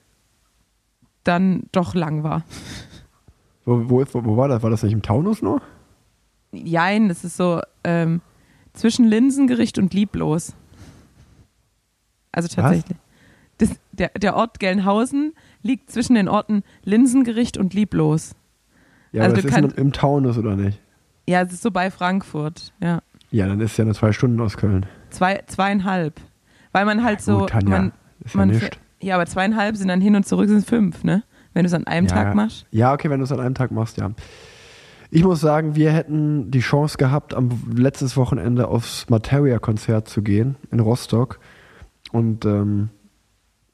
dann doch lang war. Wo, wo, ist, wo, wo war das? War das nicht im Taunus noch? Jein, das ist so ähm, zwischen Linsengericht und Lieblos. Also tatsächlich. Das, der, der Ort Gelnhausen liegt zwischen den Orten Linsengericht und Lieblos. Ja, Also aber das ist im, Taunus, oder nicht? Ja, es ist so bei Frankfurt. Ja. Ja, dann ist es ja nur zwei Stunden aus Köln. Zwei, zweieinhalb. Weil man halt so. Gut, Tanja, man, ist ja man nicht. ja, aber zweieinhalb sind dann hin und zurück sind fünf, ne? Wenn du es an einem Ja, Tag machst. Ja, okay, wenn du es an einem Tag machst, ja. Ich muss sagen, wir hätten die Chance gehabt, am letztes Wochenende aufs Materia-Konzert zu gehen in Rostock. Und ähm,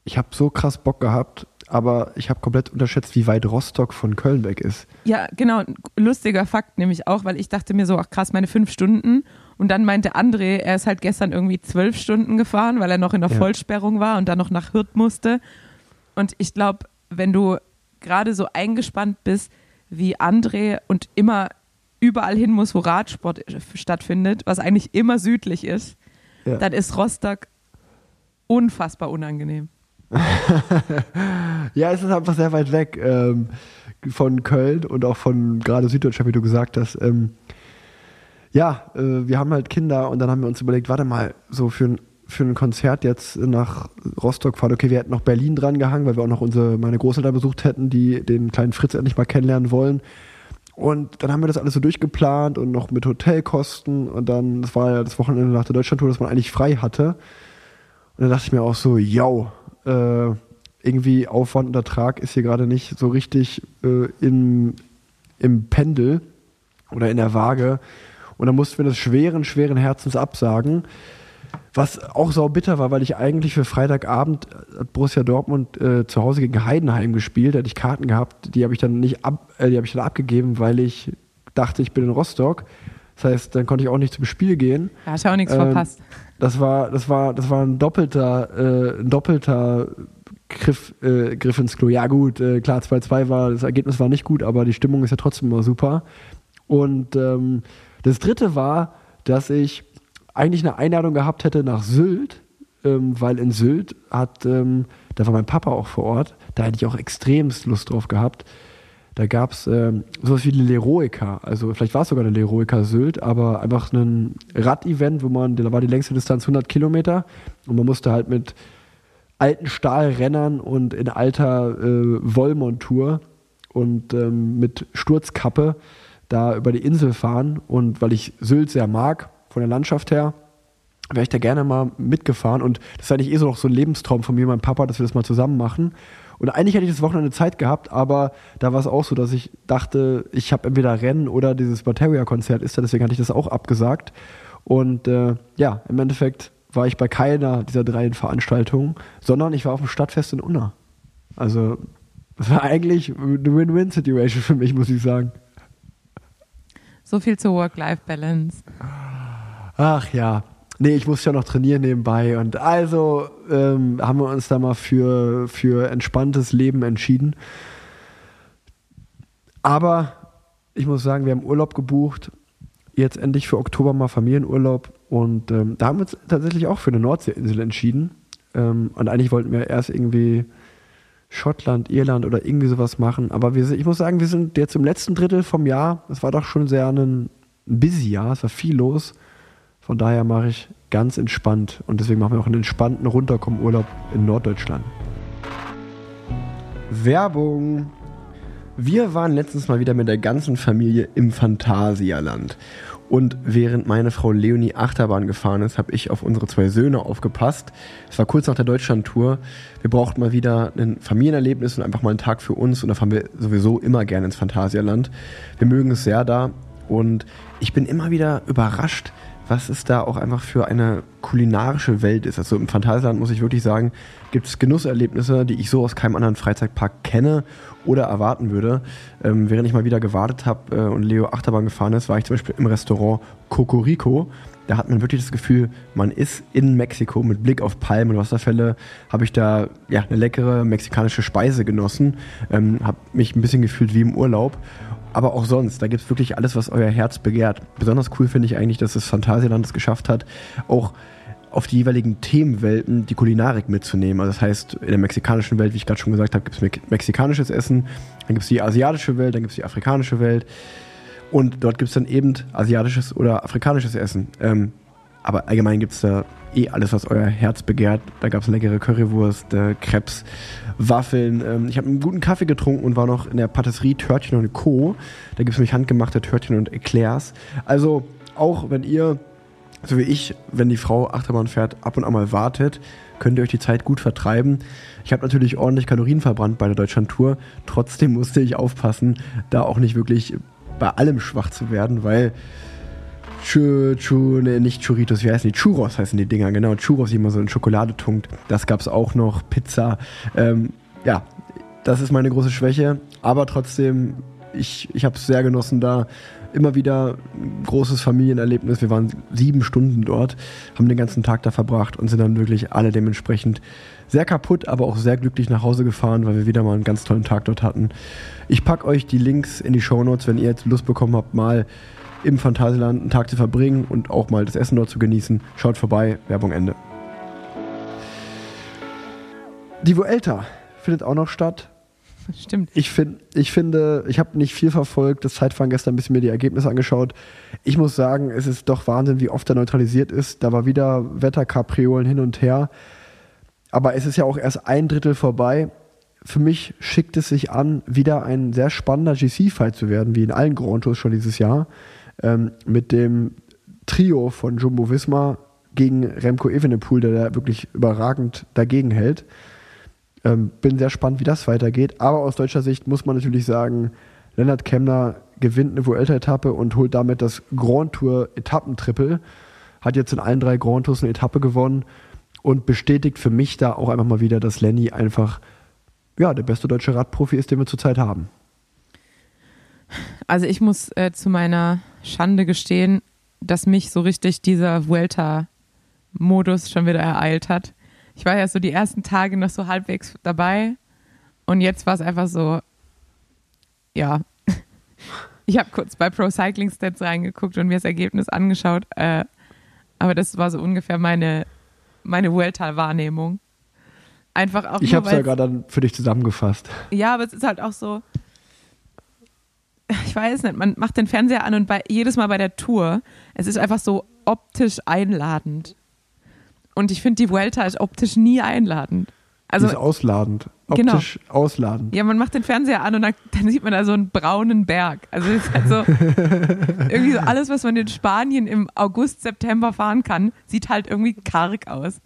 ich habe so krass Bock gehabt, aber ich habe komplett unterschätzt, wie weit Rostock von Köln weg ist. Ja, genau. ein Lustiger Fakt nämlich auch, weil ich dachte mir so, ach krass, meine fünf Stunden. Und dann meinte André, er ist halt gestern irgendwie zwölf Stunden gefahren, weil er noch in der Ja. Vollsperrung war und dann noch nach Hürth musste. Und ich glaube, wenn du gerade so eingespannt bist wie André und immer überall hin muss, wo Radsport stattfindet, was eigentlich immer südlich ist, Ja. dann ist Rostock unfassbar unangenehm. Ja, es ist einfach sehr weit weg ähm, von Köln und auch von gerade Süddeutschland, wie du gesagt hast. Ähm, ja, äh, wir haben halt Kinder und dann haben wir uns überlegt, warte mal, so für ein, für ein Konzert jetzt nach Rostock fahren. Okay, wir hätten noch Berlin dran gehangen, weil wir auch noch unsere, meine Großeltern besucht hätten, die den kleinen Fritz endlich mal kennenlernen wollen. Und dann haben wir das alles so durchgeplant und noch mit Hotelkosten und dann, das war ja das Wochenende nach der Deutschlandtour, das man eigentlich frei hatte. Und dann dachte ich mir auch so, yo, äh, irgendwie Aufwand und Ertrag ist hier gerade nicht so richtig äh, im, im Pendel oder in der Waage. Und dann mussten wir das schweren, schweren Herzens absagen. Was auch sau bitter war, weil ich eigentlich für Freitagabend hat Borussia Dortmund äh, zu Hause gegen Heidenheim gespielt, da hatte ich Karten gehabt, die habe ich dann nicht ab, äh, die habe ich dann abgegeben, weil ich dachte, ich bin in Rostock. Das heißt, dann konnte ich auch nicht zum Spiel gehen. Da hast du auch nichts Ähm, verpasst. Das war, das war, das war ein doppelter, äh, ein doppelter Griff, äh, Griff ins Klo. Ja gut, äh, klar, 2-2 war, das Ergebnis war nicht gut, aber die Stimmung ist ja trotzdem immer super. Und ähm, das dritte war, dass ich eigentlich eine Einladung gehabt hätte nach Sylt, ähm, weil in Sylt hat, ähm, da war mein Papa auch vor Ort, da hätte ich auch extremst Lust drauf gehabt. Da gab es ähm, sowas wie eine Leroica, also vielleicht war es sogar eine Leroica Sylt, aber einfach ein Rad-Event, wo man, da war die längste Distanz 100 Kilometer und man musste halt mit alten Stahlrennern und in alter äh, Wollmontur und ähm, mit Sturzkappe da über die Insel fahren. Und weil ich Sylt sehr mag, von der Landschaft her, wäre ich da gerne mal mitgefahren. Und das ist eigentlich eh so noch so ein Lebenstraum von mir und meinem Papa, dass wir das mal zusammen machen. Und eigentlich hätte ich das Wochenende Zeit gehabt, aber da war es auch so, dass ich dachte, ich habe entweder Rennen oder dieses Materia-Konzert ist da, deswegen hatte ich das auch abgesagt. Und äh, ja, im Endeffekt war ich bei keiner dieser drei Veranstaltungen, sondern ich war auf dem Stadtfest in Unna. Also das war eigentlich eine Win-Win-Situation für mich, muss ich sagen. So viel zur Work-Life-Balance. Ach ja. Nee, ich muss ja noch trainieren nebenbei. Und also ähm, haben wir uns da mal für, für entspanntes Leben entschieden. Aber ich muss sagen, wir haben Urlaub gebucht. Jetzt endlich für Oktober mal Familienurlaub. Und ähm, da haben wir uns tatsächlich auch für eine Nordseeinsel entschieden. Ähm, und eigentlich wollten wir erst irgendwie Schottland, Irland oder irgendwie sowas machen. Aber wir, ich muss sagen, wir sind jetzt im letzten Drittel vom Jahr. Es war doch schon sehr ein busy Jahr. Es war viel los. Von daher mache ich ganz entspannt. Und deswegen machen wir auch einen entspannten Runterkommen-Urlaub in Norddeutschland. Werbung. Wir waren letztens mal wieder mit der ganzen Familie im Phantasialand. Und während meine Frau Leonie Achterbahn gefahren ist, habe ich auf unsere zwei Söhne aufgepasst. Es war kurz nach der Deutschlandtour. Wir brauchten mal wieder ein Familienerlebnis und einfach mal einen Tag für uns. Und da fahren wir sowieso immer gerne ins Phantasialand. Wir mögen es sehr da. Und ich bin immer wieder überrascht, was es da auch einfach für eine kulinarische Welt ist. Also im Phantasialand muss ich wirklich sagen, gibt es Genusserlebnisse, die ich so aus keinem anderen Freizeitpark kenne oder erwarten würde. Ähm, während ich mal wieder gewartet habe äh, und Leo Achterbahn gefahren ist, war ich zum Beispiel im Restaurant Cocorico. Da hat man wirklich das Gefühl, man ist in Mexiko mit Blick auf Palmen und Wasserfälle. Habe ich da ja eine leckere mexikanische Speise genossen, ähm, habe mich ein bisschen gefühlt wie im Urlaub. Aber auch sonst, da gibt es wirklich alles, was euer Herz begehrt. Besonders cool finde ich eigentlich, dass das Phantasialand es geschafft hat, auch auf die jeweiligen Themenwelten die Kulinarik mitzunehmen. Also das heißt, in der mexikanischen Welt, wie ich gerade schon gesagt habe, gibt es me mexikanisches Essen, dann gibt es die asiatische Welt, dann gibt es die afrikanische Welt und dort gibt es dann eben asiatisches oder afrikanisches Essen. Ähm, aber allgemein gibt es da eh alles, was euer Herz begehrt. Da gab es leckere Currywurst, äh, Crepes, Waffeln. Ähm, ich habe einen guten Kaffee getrunken und war noch in der Patisserie Törtchen und Co. Da gibt es nämlich handgemachte Törtchen und Eclairs. Also auch wenn ihr, so wie ich, wenn die Frau Achterbahn fährt, ab und an mal wartet, könnt ihr euch die Zeit gut vertreiben. Ich habe natürlich ordentlich Kalorien verbrannt bei der Deutschlandtour. Trotzdem musste ich aufpassen, da auch nicht wirklich bei allem schwach zu werden, weil Chu, Chu, nee, nicht Churritos, wie heißen die? Churros heißen die Dinger, genau. Churros, die man so in Schokolade tunkt. Das gab es auch noch. Pizza. Ähm, ja, das ist meine große Schwäche. Aber trotzdem, ich, ich habe es sehr genossen da. Immer wieder ein großes Familienerlebnis. Wir waren sieben Stunden dort, haben den ganzen Tag da verbracht und sind dann wirklich alle dementsprechend sehr kaputt, aber auch sehr glücklich nach Hause gefahren, weil wir wieder mal einen ganz tollen Tag dort hatten. Ich packe euch die Links in die Shownotes, wenn ihr jetzt Lust bekommen habt, mal im Phantasialand einen Tag zu verbringen und auch mal das Essen dort zu genießen. Schaut vorbei, Werbung Ende. Die Vuelta findet auch noch statt. Stimmt. Ich, find, ich finde, ich habe nicht viel verfolgt, das Zeitfahren gestern ein bisschen mir die Ergebnisse angeschaut. Ich muss sagen, es ist doch Wahnsinn, wie oft er neutralisiert ist. Da war wieder Wetterkapriolen hin und her. Aber es ist ja auch erst ein Drittel vorbei. Für mich schickt es sich an, wieder ein sehr spannender GC-Fight zu werden, wie in allen Grand Tours schon dieses Jahr. Ähm, mit dem Trio von Jumbo Visma gegen Remco Evenepoel, der da wirklich überragend dagegen hält. Ähm, bin sehr spannend, wie das weitergeht. Aber aus deutscher Sicht muss man natürlich sagen, Lennart Kemner gewinnt eine Vuelta-Etappe und holt damit das Grand Tour-Etappentriple. Hat jetzt in allen drei Grand Tours eine Etappe gewonnen und bestätigt für mich da auch einfach mal wieder, dass Lenny einfach ja, der beste deutsche Radprofi ist, den wir zurzeit haben. Also ich muss äh, zu meiner Schande gestehen, dass mich so richtig dieser Vuelta-Modus schon wieder ereilt hat. Ich war ja so die ersten Tage noch so halbwegs dabei und jetzt war es einfach so, ja. Ich habe kurz bei Pro Cycling Stats reingeguckt und mir das Ergebnis angeschaut, äh, aber das war so ungefähr meine, meine Vuelta-Wahrnehmung. Einfach auch Ich habe es ja gerade dann für dich zusammengefasst. ja, aber es ist halt auch so. Ich weiß nicht, man macht den Fernseher an und bei, jedes Mal bei der Tour, es ist einfach so optisch einladend. Und ich finde, die Vuelta ist optisch nie einladend. Also, ist ausladend. Genau. Optisch ausladend. ja, man macht den Fernseher an und dann, dann sieht man da so einen braunen Berg. Also, es ist halt so, irgendwie so alles, was man in Spanien im August, September fahren kann, sieht halt irgendwie karg aus.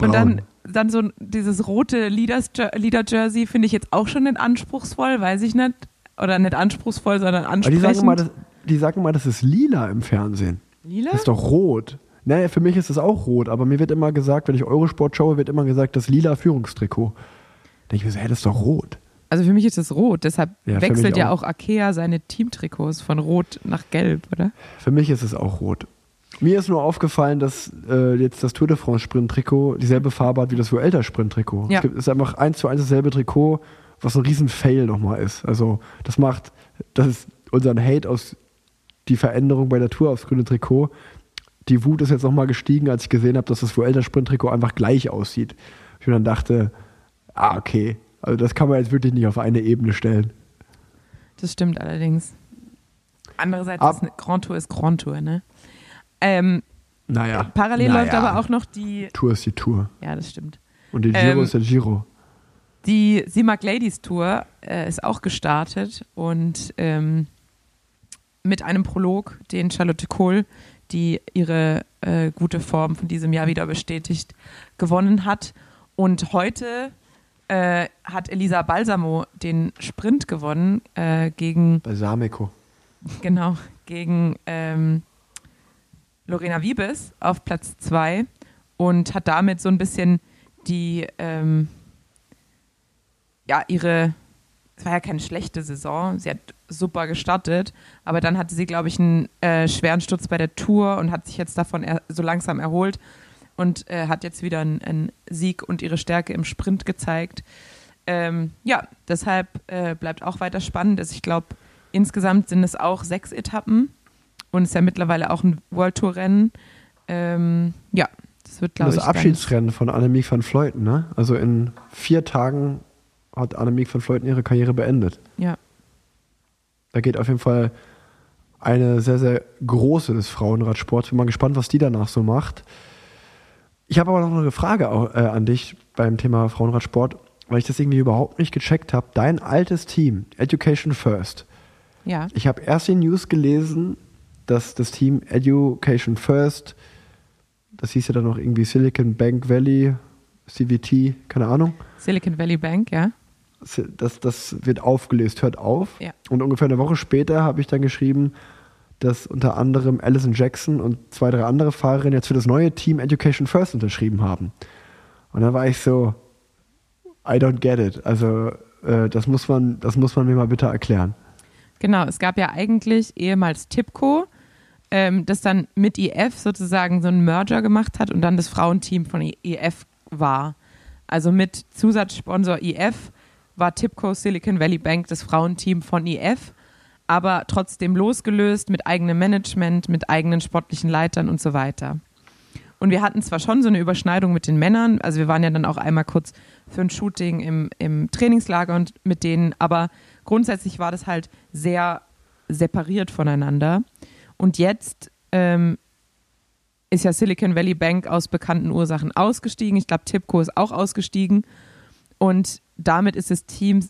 Und dann, Braun. dann so dieses rote Leader-Jersey finde ich jetzt auch schon nicht anspruchsvoll, weiß ich nicht. Oder nicht anspruchsvoll, sondern Aber die ansprechend. sagen, mal, das, die sagen mal, das ist lila im Fernsehen. Lila? Das ist doch rot. Naja, für mich ist es auch rot, aber mir wird immer gesagt, wenn ich Eurosport schaue, wird immer gesagt, das lila Führungstrikot. Da denke ich mir so, hä, das ist doch rot. Also für mich ist es rot, deshalb Ja, wechselt mich ja auch. auch Akea seine Teamtrikots von rot nach gelb, oder? Für mich ist es auch rot. Mir ist nur aufgefallen, dass äh, jetzt das Tour de France Sprint-Trikot dieselbe Farbe hat wie das Vuelta Sprint-Trikot. Ja. Es gibt- ist einfach eins zu eins dasselbe Trikot, was ein riesen Fail nochmal ist. Also das macht, das ist unseren Hate aus die Veränderung bei der Tour aufs grüne Trikot. Die Wut ist jetzt nochmal gestiegen, als ich gesehen habe, dass das Vuelta Sprint-Trikot einfach gleich aussieht. Ich mir dann dachte, ah, okay, also das kann man jetzt wirklich nicht auf eine Ebene stellen. Das stimmt allerdings. Andererseits Ab- ist Grand Tour ist Grand Tour, ne? Ähm, Naja. parallel naja. läuft aber auch noch die, Tour ist die Tour. ja, das stimmt. Und der Giro Ähm, ist der Giro. Die Simac Ladies Tour äh, ist auch gestartet und ähm, mit einem Prolog, den Charlotte Kohl, die ihre äh, gute Form von diesem Jahr wieder bestätigt, gewonnen hat. Und heute äh, hat Elisa Balsamo den Sprint gewonnen äh, gegen Balsamico. Genau, gegen ähm, Lorena Wiebes auf Platz 2 und hat damit so ein bisschen die, ähm, ja, ihre, es war ja keine schlechte Saison, sie hat super gestartet, aber dann hatte sie, glaube ich, einen äh, schweren Sturz bei der Tour und hat sich jetzt davon er so langsam erholt und äh, hat jetzt wieder einen, einen Sieg und ihre Stärke im Sprint gezeigt. Ähm, ja, deshalb äh, bleibt auch weiter spannend. Also ich glaube, insgesamt sind es auch sechs Etappen und es ist ja mittlerweile auch ein World Tour Rennen. Ähm, ja, Das wird, glaube das ich, ganz- Abschiedsrennen von Annemiek van Vleuten, ne? Also in vier Tagen hat Annemiek van Vleuten ihre Karriere beendet. Ja. Da geht auf jeden Fall eine sehr, sehr große des Frauenradsports. Bin mal gespannt, was die danach so macht. Ich habe aber noch eine Frage äh, an dich beim Thema Frauenradsport, weil ich das irgendwie überhaupt nicht gecheckt habe. Dein altes Team, Education First. Ja. Ich habe erst die News gelesen, dass das Team Education First, das hieß ja dann noch irgendwie Silicon Bank Valley, CVT, keine Ahnung, Silicon Valley Bank, ja. Das, das wird aufgelöst, hört auf. Ja. Und ungefähr eine Woche später habe ich dann geschrieben, dass unter anderem Alison Jackson und zwei, drei andere Fahrerinnen jetzt für das neue Team Education First unterschrieben haben. Und dann war ich so, I don't get it. Also äh, das, muss man, das muss man mir mal bitte erklären. Genau, es gab ja eigentlich ehemals Tipco, ähm, das dann mit IF sozusagen so einen Merger gemacht hat und dann das Frauenteam von IF war. Also mit Zusatzsponsor IF war Tipco Silicon Valley Bank das Frauenteam von IF, aber trotzdem losgelöst mit eigenem Management, mit eigenen sportlichen Leitern und so weiter. Und wir hatten zwar schon so eine Überschneidung mit den Männern, also wir waren ja dann auch einmal kurz für ein Shooting im, im Trainingslager und mit denen, aber grundsätzlich war das halt sehr separiert voneinander. Und jetzt ähm, ist ja Silicon Valley Bank aus bekannten Ursachen ausgestiegen. Ich glaube, Tipco ist auch ausgestiegen. Und damit ist das Team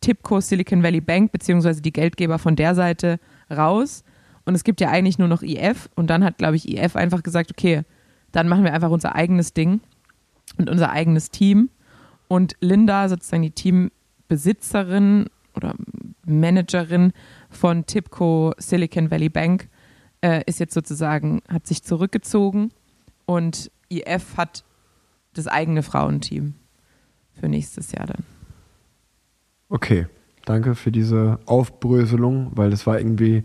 Tipco Silicon Valley Bank, beziehungsweise die Geldgeber von der Seite, raus. Und es gibt ja eigentlich nur noch IF. Und dann hat, glaube ich, IF einfach gesagt, okay, dann machen wir einfach unser eigenes Ding und unser eigenes Team. Und Linda, sozusagen die Teambesitzerin oder Managerin von Tipco Silicon Valley Bank, äh, ist jetzt sozusagen, hat sich zurückgezogen und IF hat das eigene Frauenteam für nächstes Jahr dann. Okay, danke für diese Aufbröselung, weil das war irgendwie,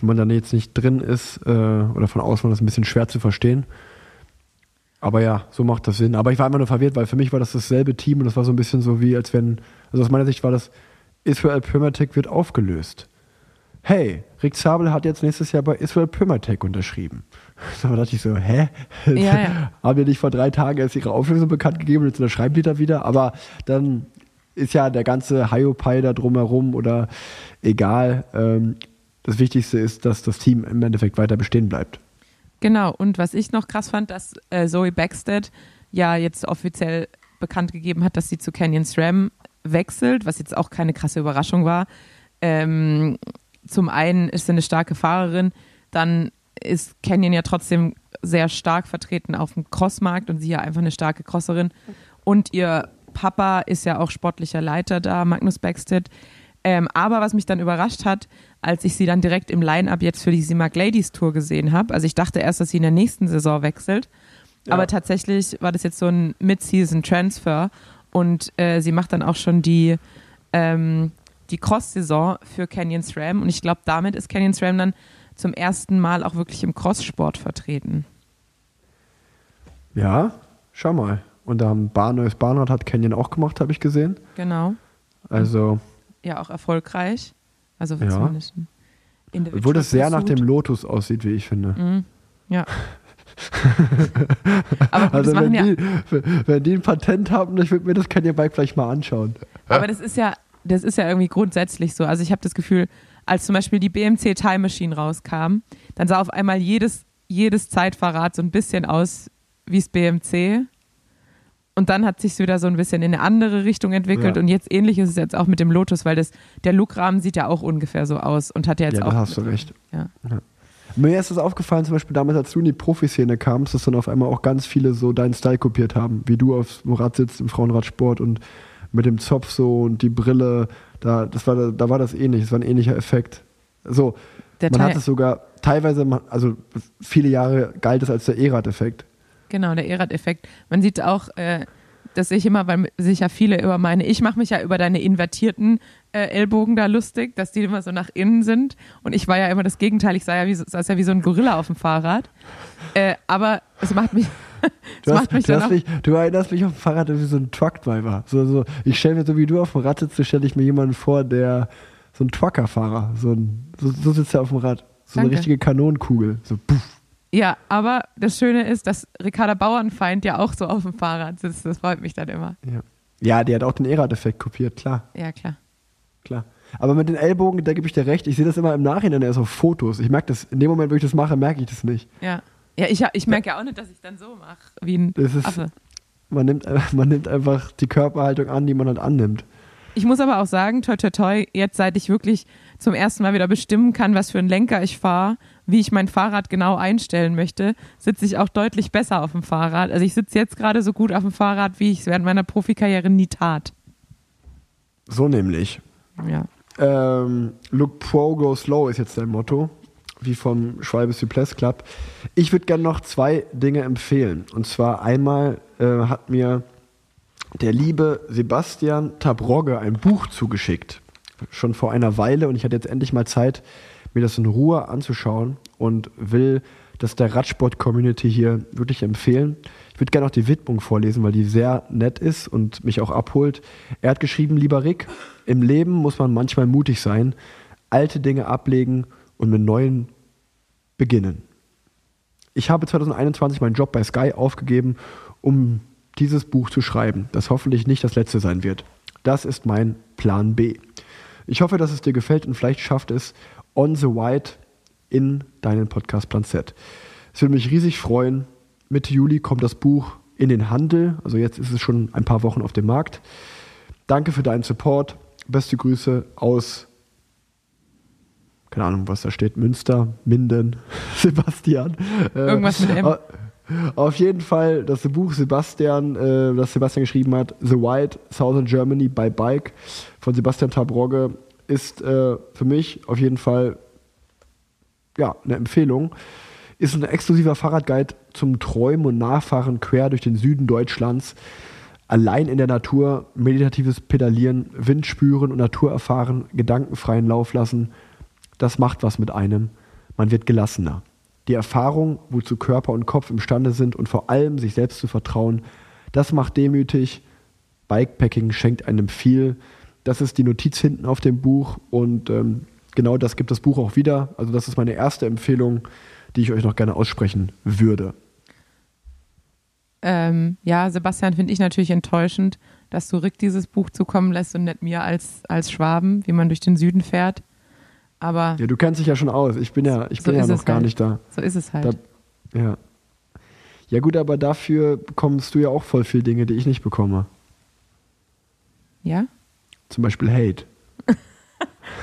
wenn man da jetzt nicht drin ist äh, oder von außen war das ein bisschen schwer zu verstehen. Aber ja, so macht das Sinn. Aber ich war immer nur verwirrt, weil für mich war das dasselbe Team und das war so ein bisschen so wie, als wenn, also aus meiner Sicht war das, Israel Primatech wird aufgelöst. Hey, Rick Zabel hat jetzt nächstes Jahr bei Israel Primatech unterschrieben. Da dachte ich so, hä? Ja, ja. Haben die nicht vor drei Tagen erst ihre Auflösung bekannt gegeben und jetzt unterschreiben die da wieder? Aber dann ist ja der ganze Hiopai da drumherum oder egal. Ähm, das Wichtigste ist, dass das Team im Endeffekt weiter bestehen bleibt. Genau, und was ich noch krass fand, dass äh, Zoe Backstead ja jetzt offiziell bekannt gegeben hat, dass sie zu Canyon SRAM wechselt, was jetzt auch keine krasse Überraschung war. Ähm, zum einen ist sie eine starke Fahrerin, dann ist Canyon ja trotzdem sehr stark vertreten auf dem Crossmarkt und sie ja einfach eine starke Crosserin. Und ihr Papa ist ja auch sportlicher Leiter da, Magnus Backstead. Ähm, aber was mich dann überrascht hat, als ich sie dann direkt im Line-Up jetzt für die Simac Ladies Tour gesehen habe, also ich dachte erst, dass sie in der nächsten Saison wechselt, Ja. aber tatsächlich war das jetzt so ein Mid-Season-Transfer und äh, sie macht dann auch schon die, ähm, die Cross-Saison für Canyon SRAM und ich glaube, damit ist Canyon SRAM dann zum ersten Mal auch wirklich im Crosssport vertreten. Ja, schau mal. Und da haben Bahn, neues Bahnrad hat Canyon auch gemacht, habe ich gesehen. Genau. Also, Ja, auch erfolgreich. Also Ja. zumindest obwohl das sehr nach dem Lotus aussieht, wie ich finde. Mhm. Ja. aber gut, Also wenn, ja, die, wenn die ein Patent haben, ich würde mir das Canyon Bike vielleicht mal anschauen. aber das ist ja, das ist ja irgendwie grundsätzlich so. Also ich habe das Gefühl, als zum Beispiel die BMC Time Machine rauskam, dann sah auf einmal jedes, jedes Zeitfahrrad so ein bisschen aus wie das BMC. Und dann hat sich wieder so ein bisschen in eine andere Richtung entwickelt. Ja. Und jetzt ähnlich ist es jetzt auch mit dem Lotus, weil das, der Lookrahmen sieht ja auch ungefähr so aus und hat ja jetzt Ja, auch. da hast du recht. Ja. Mir ist es aufgefallen, zum Beispiel damals, als du in die Profiszene kamst, dass dann auf einmal auch ganz viele so deinen Style kopiert haben, wie du aufs Rad sitzt im Frauenradsport und mit dem Zopf so und die Brille, da, das war, da war das ähnlich, das war ein ähnlicher Effekt. So, Der man Teil- hat es sogar teilweise, also viele Jahre galt es als der E-Rad-Effekt. Genau, der Erad-Effekt. Man sieht auch, äh, dass ich immer, weil sich ja viele über meine, ich mache mich ja über deine invertierten äh, Ellbogen da lustig, dass die immer so nach innen sind. Und ich war ja immer das Gegenteil, ich sah ja wie, saß ja wie so ein Gorilla auf dem Fahrrad. Äh, aber es macht mich, es Du, hast, du, hast mich, du erinnerst mich auf dem Fahrrad wie so ein Truckdriver. So, so, ich stelle mir, so wie du auf dem Rad sitzt, stelle ich mir jemanden vor, der so ein Truckerfahrer, so, ein, so, so sitzt er auf dem Rad. So eine Danke. richtige Kanonenkugel. So, puff. Ja, aber das Schöne ist, dass Ricarda Bauernfeind ja auch so auf dem Fahrrad sitzt. Das freut mich dann immer. Ja. ja, die hat auch den E-Rad-Effekt kopiert, klar, Ja, klar. klar. Aber mit den Ellbogen, da gebe ich dir recht, ich sehe das immer im Nachhinein erst auf Fotos. Ich merke das, in dem Moment, wo ich das mache, merke ich das nicht. Ja. Ja, ich, ich merke ja auch nicht, dass ich dann so mache, wie ein Das ist- Affe. Man nimmt, man nimmt einfach die Körperhaltung an, die man halt annimmt. Ich muss aber auch sagen, toi toi toi, jetzt seit ich wirklich zum ersten Mal wieder bestimmen kann, was für einen Lenker ich fahre, wie ich mein Fahrrad genau einstellen möchte, sitze ich auch deutlich besser auf dem Fahrrad. Also ich sitze jetzt gerade so gut auf dem Fahrrad, wie ich es während meiner Profikarriere nie tat. So nämlich. Ja. Ähm, Look Pro, Go Slow ist jetzt dein Motto, wie vom Schwalbe Suples Club. Ich würde gerne noch zwei Dinge empfehlen. Und zwar einmal äh, hat mir der liebe Sebastian Tabrogge ein Buch zugeschickt. Schon vor einer Weile und ich hatte jetzt endlich mal Zeit, mir das in Ruhe anzuschauen und will das der Radsport-Community hier wirklich empfehlen. Ich würde gerne auch die Widmung vorlesen, weil die sehr nett ist und mich auch abholt. Er hat geschrieben, lieber Rick, im Leben muss man manchmal mutig sein, alte Dinge ablegen und mit neuen beginnen. Ich habe 2021 meinen Job bei Sky aufgegeben, um dieses Buch zu schreiben, das hoffentlich nicht das letzte sein wird. Das ist mein Plan B. Ich hoffe, dass es dir gefällt und vielleicht schafft es On the White in deinen Podcast Plan Z. Es würde mich riesig freuen. Mitte Juli kommt das Buch in den Handel. Also jetzt ist es schon ein paar Wochen auf dem Markt. Danke für deinen Support. Beste Grüße aus, keine Ahnung, was da steht, Münster, Minden, Sebastian. Äh, Irgendwas mit M. au- Auf jeden Fall das Buch Sebastian, äh, das Sebastian geschrieben hat, The White Southern Germany by Bike von Sebastian Tabrogge, ist äh, für mich auf jeden Fall ja, eine Empfehlung. Ist ein exklusiver Fahrradguide zum Träumen und Nachfahren quer durch den Süden Deutschlands. Allein in der Natur, meditatives Pedalieren, Wind spüren und Natur erfahren, gedankenfreien Lauf lassen. Das macht was mit einem. Man wird gelassener. Die Erfahrung, wozu Körper und Kopf imstande sind und vor allem sich selbst zu vertrauen, das macht demütig. Bikepacking schenkt einem viel. Das ist die Notiz hinten auf dem Buch und ähm, genau das gibt das Buch auch wieder. Also das ist meine erste Empfehlung, die ich euch noch gerne aussprechen würde. Ähm, ja, Sebastian, finde ich natürlich enttäuschend, dass du Rick dieses Buch zukommen lässt und nicht mir als, als Schwaben, wie man durch den Süden fährt. Aber Ja, du kennst dich ja schon aus. Ich bin ja, ich So bin ja noch gar halt. nicht da. so ist es halt. Da- Ja. Ja gut, aber dafür bekommst du ja auch voll viel Dinge, die ich nicht bekomme. ja? Zum Beispiel Hate.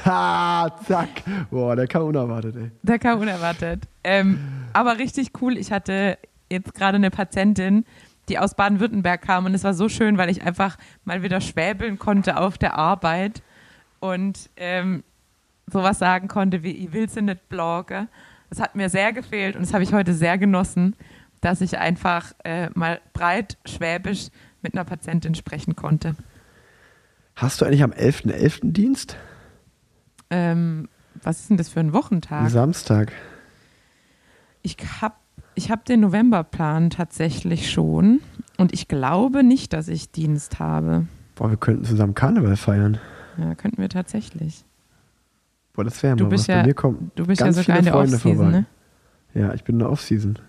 ha, zack. Boah, der kam unerwartet, ey. Der kam unerwartet. Ähm, aber richtig cool. Ich hatte jetzt gerade eine Patientin, die aus Baden-Württemberg kam und es war so schön, weil ich einfach mal wieder schwäbeln konnte auf der Arbeit und ähm, sowas sagen konnte wie, ich will sie nicht bloggen. Das hat mir sehr gefehlt und das habe ich heute sehr genossen, dass ich einfach äh, mal breit schwäbisch mit einer Patientin sprechen konnte. Hast du eigentlich am 11.11. Dienst? Ähm, was ist denn das für ein Wochentag? Samstag. Ich habe ich hab den Novemberplan tatsächlich schon und ich glaube nicht, dass ich Dienst habe. Boah, wir könnten zusammen Karneval feiern. Ja, könnten wir tatsächlich. Boah, das wäre Du mal bist was. Bei ja- mir kommen Du bist ganz ja sogar viele in der Freunde Off-Season, vorbei. ne? Ja, ich bin in der Off-Season.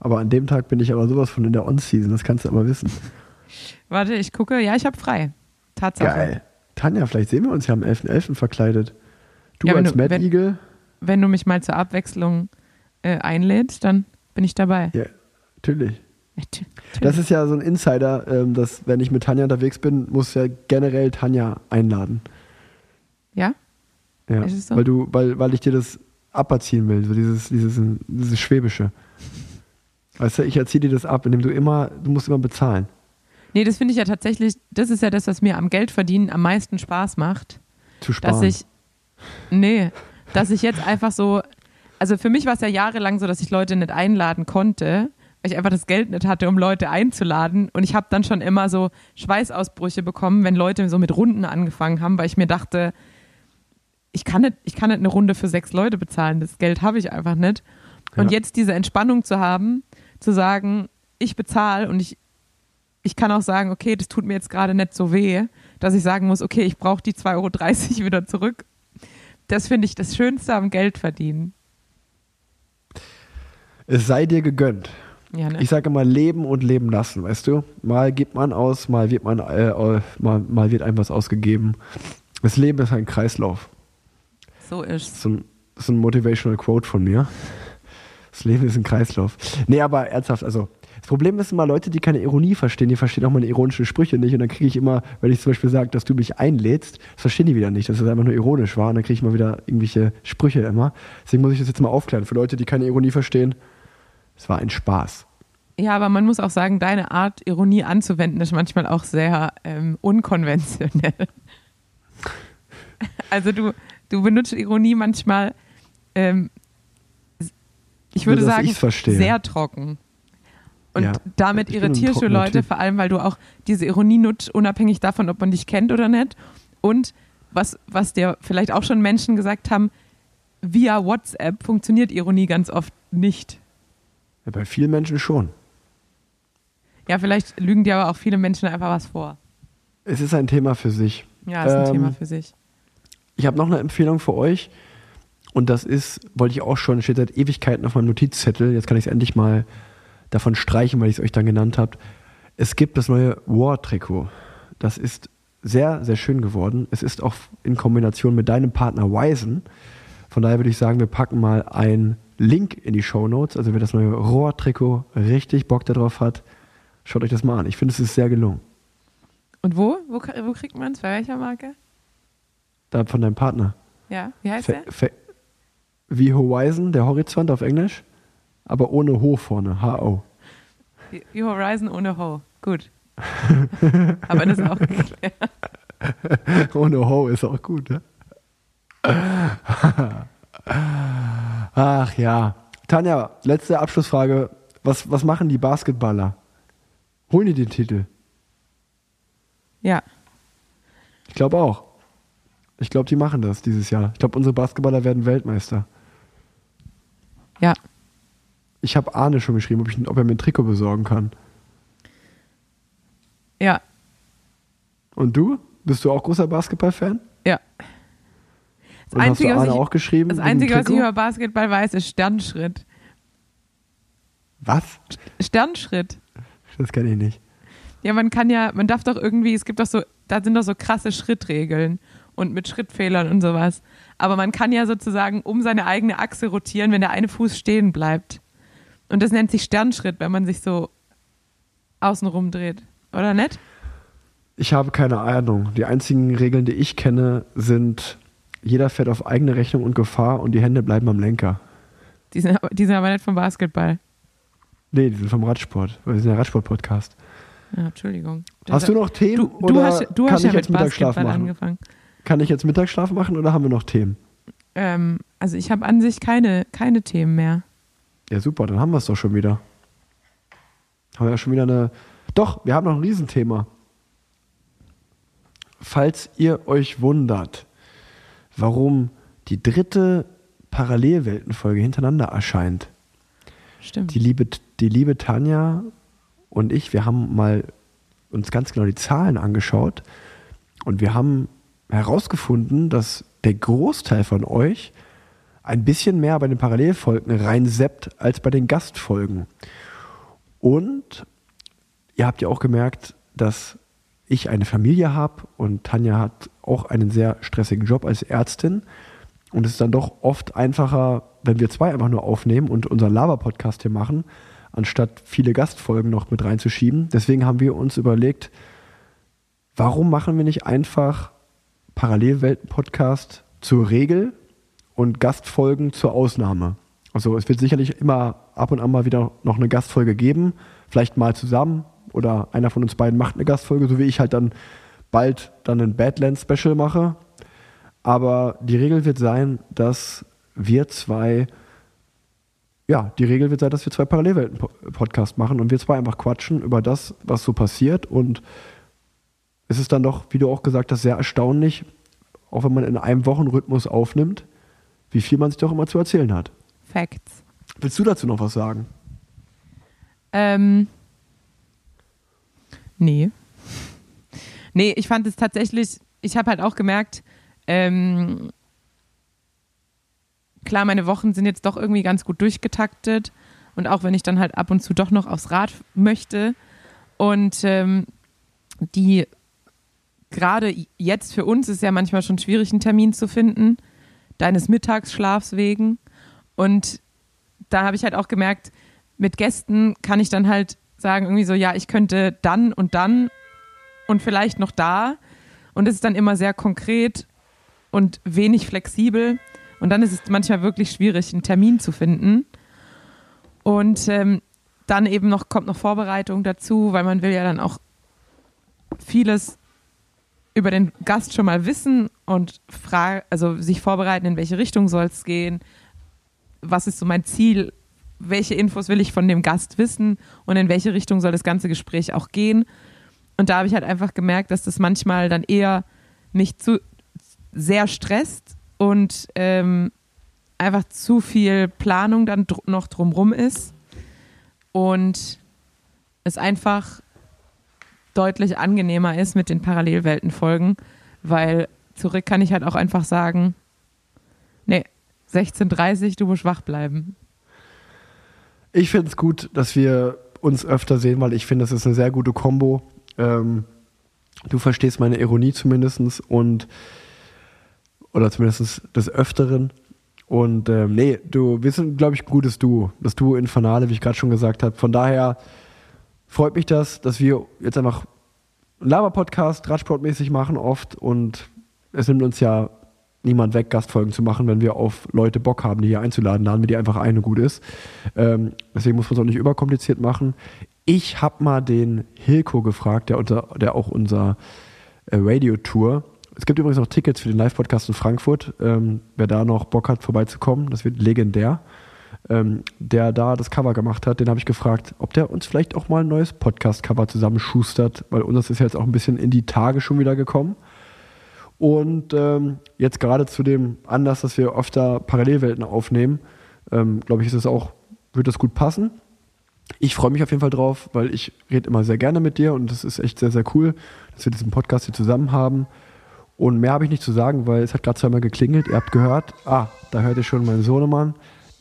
Aber an dem Tag bin ich aber sowas von in der On-Season, das kannst du aber wissen. Warte, ich gucke. Ja, ich habe frei. Tatsache. Geil. Tanja, vielleicht sehen wir uns ja am 11.11. verkleidet. Du Ja, als du- Mad wenn- Eagle. Wenn du mich mal zur Abwechslung äh, einlädst, dann bin ich dabei. Ja, natürlich. Tü- Das ist ja so ein Insider, ähm, dass wenn ich mit Tanja unterwegs bin, muss ja generell Tanja einladen. ja? Ja, so? weil du, weil, weil ich dir das aberziehen will, so dieses, dieses, dieses Schwäbische. Weißt du, ich erziehe dir das ab, indem du immer, du musst immer bezahlen. Nee, das finde ich ja tatsächlich, das ist ja das, was mir am Geldverdienen am meisten Spaß macht. Zu sparen. dass ich, nee, dass ich jetzt einfach so, also für mich war es ja jahrelang so, dass ich Leute nicht einladen konnte, weil ich einfach das Geld nicht hatte, um Leute einzuladen. Und ich habe dann schon immer so Schweißausbrüche bekommen, wenn Leute so mit Runden angefangen haben, weil ich mir dachte, ich kann nicht, ich kann nicht eine Runde für sechs Leute bezahlen, das Geld habe ich einfach nicht. Und Ja. jetzt diese Entspannung zu haben, zu sagen, ich bezahle und ich, ich kann auch sagen, okay, das tut mir jetzt gerade nicht so weh, dass ich sagen muss, okay, ich brauche die 2,30 Euro wieder zurück. Das finde ich das Schönste am Geld verdienen. Es sei dir gegönnt. Ja, ne? Ich sage immer leben und leben lassen, weißt du? Mal gibt man aus, mal wird man äh, mal, mal wird einem was ausgegeben. Das Leben ist ein Kreislauf. So ist So ein, so ein motivational Quote von mir. Das Leben ist ein Kreislauf. Nee, aber ernsthaft, also das Problem ist immer Leute, die keine Ironie verstehen, die verstehen auch meine ironischen Sprüche nicht und dann kriege ich immer, wenn ich zum Beispiel sage, dass du mich einlädst, das verstehen die wieder nicht, dass das einfach nur ironisch war und dann kriege ich mal wieder irgendwelche Sprüche immer. Deswegen muss ich das jetzt mal aufklären. Für Leute, die keine Ironie verstehen, es war ein Spaß. Ja, aber man muss auch sagen, deine Art, Ironie anzuwenden, ist manchmal auch sehr ähm, unkonventionell. Also du, du benutzt Ironie manchmal, ähm, ich würde Nur, sagen, sehr trocken. Und Ja, damit irritierst du Leute, Typ. vor allem, weil du auch diese Ironie nutzt, unabhängig davon, ob man dich kennt oder nicht. Und was, was dir vielleicht auch schon Menschen gesagt haben, via WhatsApp funktioniert Ironie ganz oft nicht. Ja, bei vielen Menschen schon. Ja, vielleicht lügen dir aber auch viele Menschen einfach was vor. Es ist ein Thema für sich. Ja, ist ein Ähm, Thema für sich. Ich habe noch eine Empfehlung für euch. Und das ist, wollte ich auch schon, steht seit Ewigkeiten auf meinem Notizzettel. Jetzt kann ich es endlich mal davon streichen, weil ich es euch dann genannt habe. Es gibt das neue War-Trikot. Das ist sehr, sehr schön geworden. Es ist auch in Kombination mit deinem Partner Wisen. Von daher würde ich sagen, wir packen mal einen Link in die Show Notes. Also wer das neue Rohr-Trikot richtig Bock darauf hat, schaut euch das mal an. Ich finde, es ist sehr gelungen. Und wo? Wo, wo kriegt man es? Bei welcher Marke? Da von deinem Partner. Ja, wie heißt Fe der? Fe wie Horizon, der Horizont auf Englisch, aber ohne Ho vorne, H-O. Die Horizon ohne Ho. Gut. aber das ist auch geklärt. ohne Ho ist auch gut, ne? Ach ja. Tanja, letzte Abschlussfrage. Was, was machen die Basketballer? Holen die den Titel? Ja. Ich glaube auch. Ich glaube, die machen das dieses Jahr. Ich glaube, unsere Basketballer werden Weltmeister. Ja. Ich habe Arne schon geschrieben, ob, ich, ob er mir ein Trikot besorgen kann. Ja. Und du? Bist du auch großer Basketball-Fan? Ja. Das Und Einzige, hast du was Arne ich, auch geschrieben? das Einzige was ich über Basketball weiß, ist Sternschritt. Was? Sternschritt. Das kenne ich nicht. Ja, man kann ja, man darf doch irgendwie, es gibt doch so, da sind doch so krasse Schrittregeln und mit Schrittfehlern und sowas. Aber man kann ja sozusagen um seine eigene Achse rotieren, wenn der eine Fuß stehen bleibt. Und das nennt sich Sternschritt, wenn man sich so außenrum dreht. Oder nicht? Ich habe keine Ahnung. Die einzigen Regeln, die ich kenne, sind, jeder fährt auf eigene Rechnung und Gefahr und die Hände bleiben am Lenker. Die sind, aber- die sind aber nicht vom Basketball. Nee, die sind vom Radsport. Wir sind ja Radsport-Podcast. Ja, Entschuldigung. Hast du noch Themen Du, du oder hast, du kann hast ich ja jetzt mit Mittagsschlaf Basketball machen? angefangen. Kann ich jetzt Mittagsschlaf machen oder haben wir noch Themen? Ähm, also ich habe an sich keine, keine Themen mehr. Ja, super, dann haben wir es doch schon wieder. Haben wir ja schon wieder eine. Doch, wir haben noch ein Riesenthema. Falls ihr euch wundert, warum die dritte Parallelweltenfolge hintereinander erscheint, Stimmt. die liebe, die liebe Tanja und ich, wir haben mal uns ganz genau die Zahlen angeschaut und wir haben herausgefunden, dass der Großteil von euch ein bisschen mehr bei den Parallelfolgen reinseppt als bei den Gastfolgen. Und ihr habt ja auch gemerkt, dass ich eine Familie habe und Tanja hat auch einen sehr stressigen Job als Ärztin. Und es ist dann doch oft einfacher, wenn wir zwei einfach nur aufnehmen und unseren Lava-Podcast hier machen, anstatt viele Gastfolgen noch mit reinzuschieben. Deswegen haben wir uns überlegt, warum machen wir nicht einfach Parallelwelten-Podcast zur Regel und Gastfolgen zur Ausnahme? Also es wird sicherlich immer ab und an mal wieder noch eine Gastfolge geben, vielleicht mal zusammen oder einer von uns beiden macht eine Gastfolge, so wie ich halt dann bald dann ein Badlands-Special mache. Aber die Regel wird sein, dass wir zwei, ja, die Regel wird sein, dass wir zwei Parallelwelten-Podcast machen und wir zwei einfach quatschen über das, was so passiert. Und es ist dann doch, wie du auch gesagt hast, sehr erstaunlich, auch wenn man in einem Wochenrhythmus aufnimmt, wie viel man sich doch immer zu erzählen hat. Facts. Willst du dazu noch was sagen? Ähm, nee. Nee, ich fand es tatsächlich, ich habe halt auch gemerkt, ähm, klar, meine Wochen sind jetzt doch irgendwie ganz gut durchgetaktet, Und auch wenn ich dann halt ab und zu doch noch aufs Rad möchte und ähm, die gerade jetzt für uns ist ja manchmal schon schwierig, einen Termin zu finden, deines Mittagsschlafs wegen. Und da habe ich halt auch gemerkt, mit Gästen kann ich dann halt sagen, irgendwie so, ja, ich könnte dann und dann und vielleicht noch da. Und es ist dann immer sehr konkret und wenig flexibel. Und dann ist es manchmal wirklich schwierig, einen Termin zu finden. Und ähm, dann eben noch kommt noch Vorbereitung dazu, weil man will ja dann auch vieles über den Gast schon mal wissen und frage, also sich vorbereiten, in welche Richtung soll es gehen, was ist so mein Ziel, welche Infos will ich von dem Gast wissen? Und in welche Richtung soll das ganze Gespräch auch gehen. Und da habe ich halt einfach gemerkt, dass das manchmal dann eher mich zu sehr stresst und ähm, einfach zu viel Planung dann dr noch drumrum ist. Und es einfach deutlich angenehmer ist mit den Parallelwelten-Folgen, weil zurück kann ich halt auch einfach sagen, nee, 16.30 du musst wach bleiben. Ich finde es gut, dass wir uns öfter sehen, weil ich finde, das ist eine sehr gute Kombo. Ähm, du verstehst meine Ironie zumindest und oder zumindest des Öfteren. Und ähm, nee, du, wir sind, glaube ich, ein gutes Duo. Das Duo Infernale, wie ich gerade schon gesagt habe. Von daher freut mich das, dass wir jetzt einfach einen Laber-Podcast, Radsport-mäßig machen oft und es nimmt uns ja niemand weg, Gastfolgen zu machen, wenn wir auf Leute Bock haben, die hier einzuladen, laden wir die einfach ein und gut ist. Ähm, deswegen muss man es auch nicht überkompliziert machen. Ich habe mal den Hilko gefragt, der, unser, der auch unser äh, Radio-Tour. Es gibt übrigens noch Tickets für den Live-Podcast in Frankfurt. Ähm, wer da noch Bock hat, vorbeizukommen, das wird legendär. Ähm, der da das Cover gemacht hat, den habe ich gefragt, ob der uns vielleicht auch mal ein neues Podcast-Cover zusammenschustert, weil unseres ist ja jetzt auch ein bisschen in die Tage schon wieder gekommen. Und ähm, jetzt gerade zu dem Anlass, dass wir öfter Parallelwelten aufnehmen, ähm, glaube ich, ist es auch, wird das gut passen. Ich freue mich auf jeden Fall drauf, weil ich rede immer sehr gerne mit dir und das ist echt sehr, sehr cool, dass wir diesen Podcast hier zusammen haben. Und mehr habe ich nicht zu sagen, weil es hat gerade zweimal geklingelt. Ihr habt gehört, ah, da hört ihr schon meinen Sohnemann.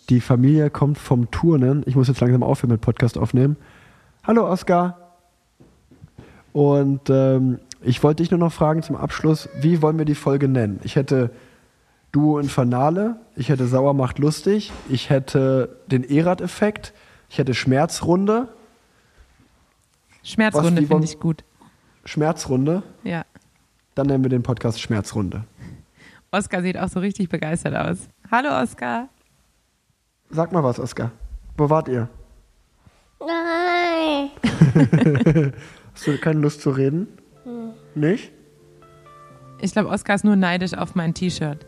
Die Familie kommt vom Turnen. Ich muss jetzt langsam aufhören mit Podcast aufnehmen. Hallo Oskar. Und ähm, ich wollte dich nur noch fragen zum Abschluss, wie wollen wir die Folge nennen? Ich hätte Duo Infernale, ich hätte Sauer macht lustig, ich hätte den Erad-Effekt, ich hätte Schmerzrunde, Schmerzrunde finde ich gut. Schmerzrunde, Ja. dann nennen wir den Podcast Schmerzrunde. Oskar sieht auch so richtig begeistert aus. Hallo Oskar. Sag mal was, Oskar. Wo wart ihr? Nein. Hast du keine Lust zu reden? Nicht? Ich glaube, Oskar ist nur neidisch auf mein T-Shirt.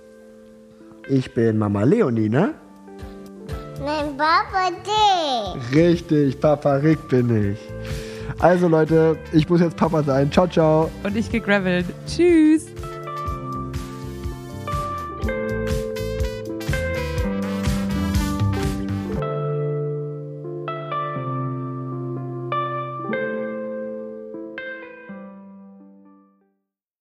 Ich bin Mama Leonie, ne? Nein, Papa D. Richtig, Papa Rick bin ich. Also Leute, ich muss jetzt Papa sein. Ciao, ciao. Und ich gegravelt. Tschüss.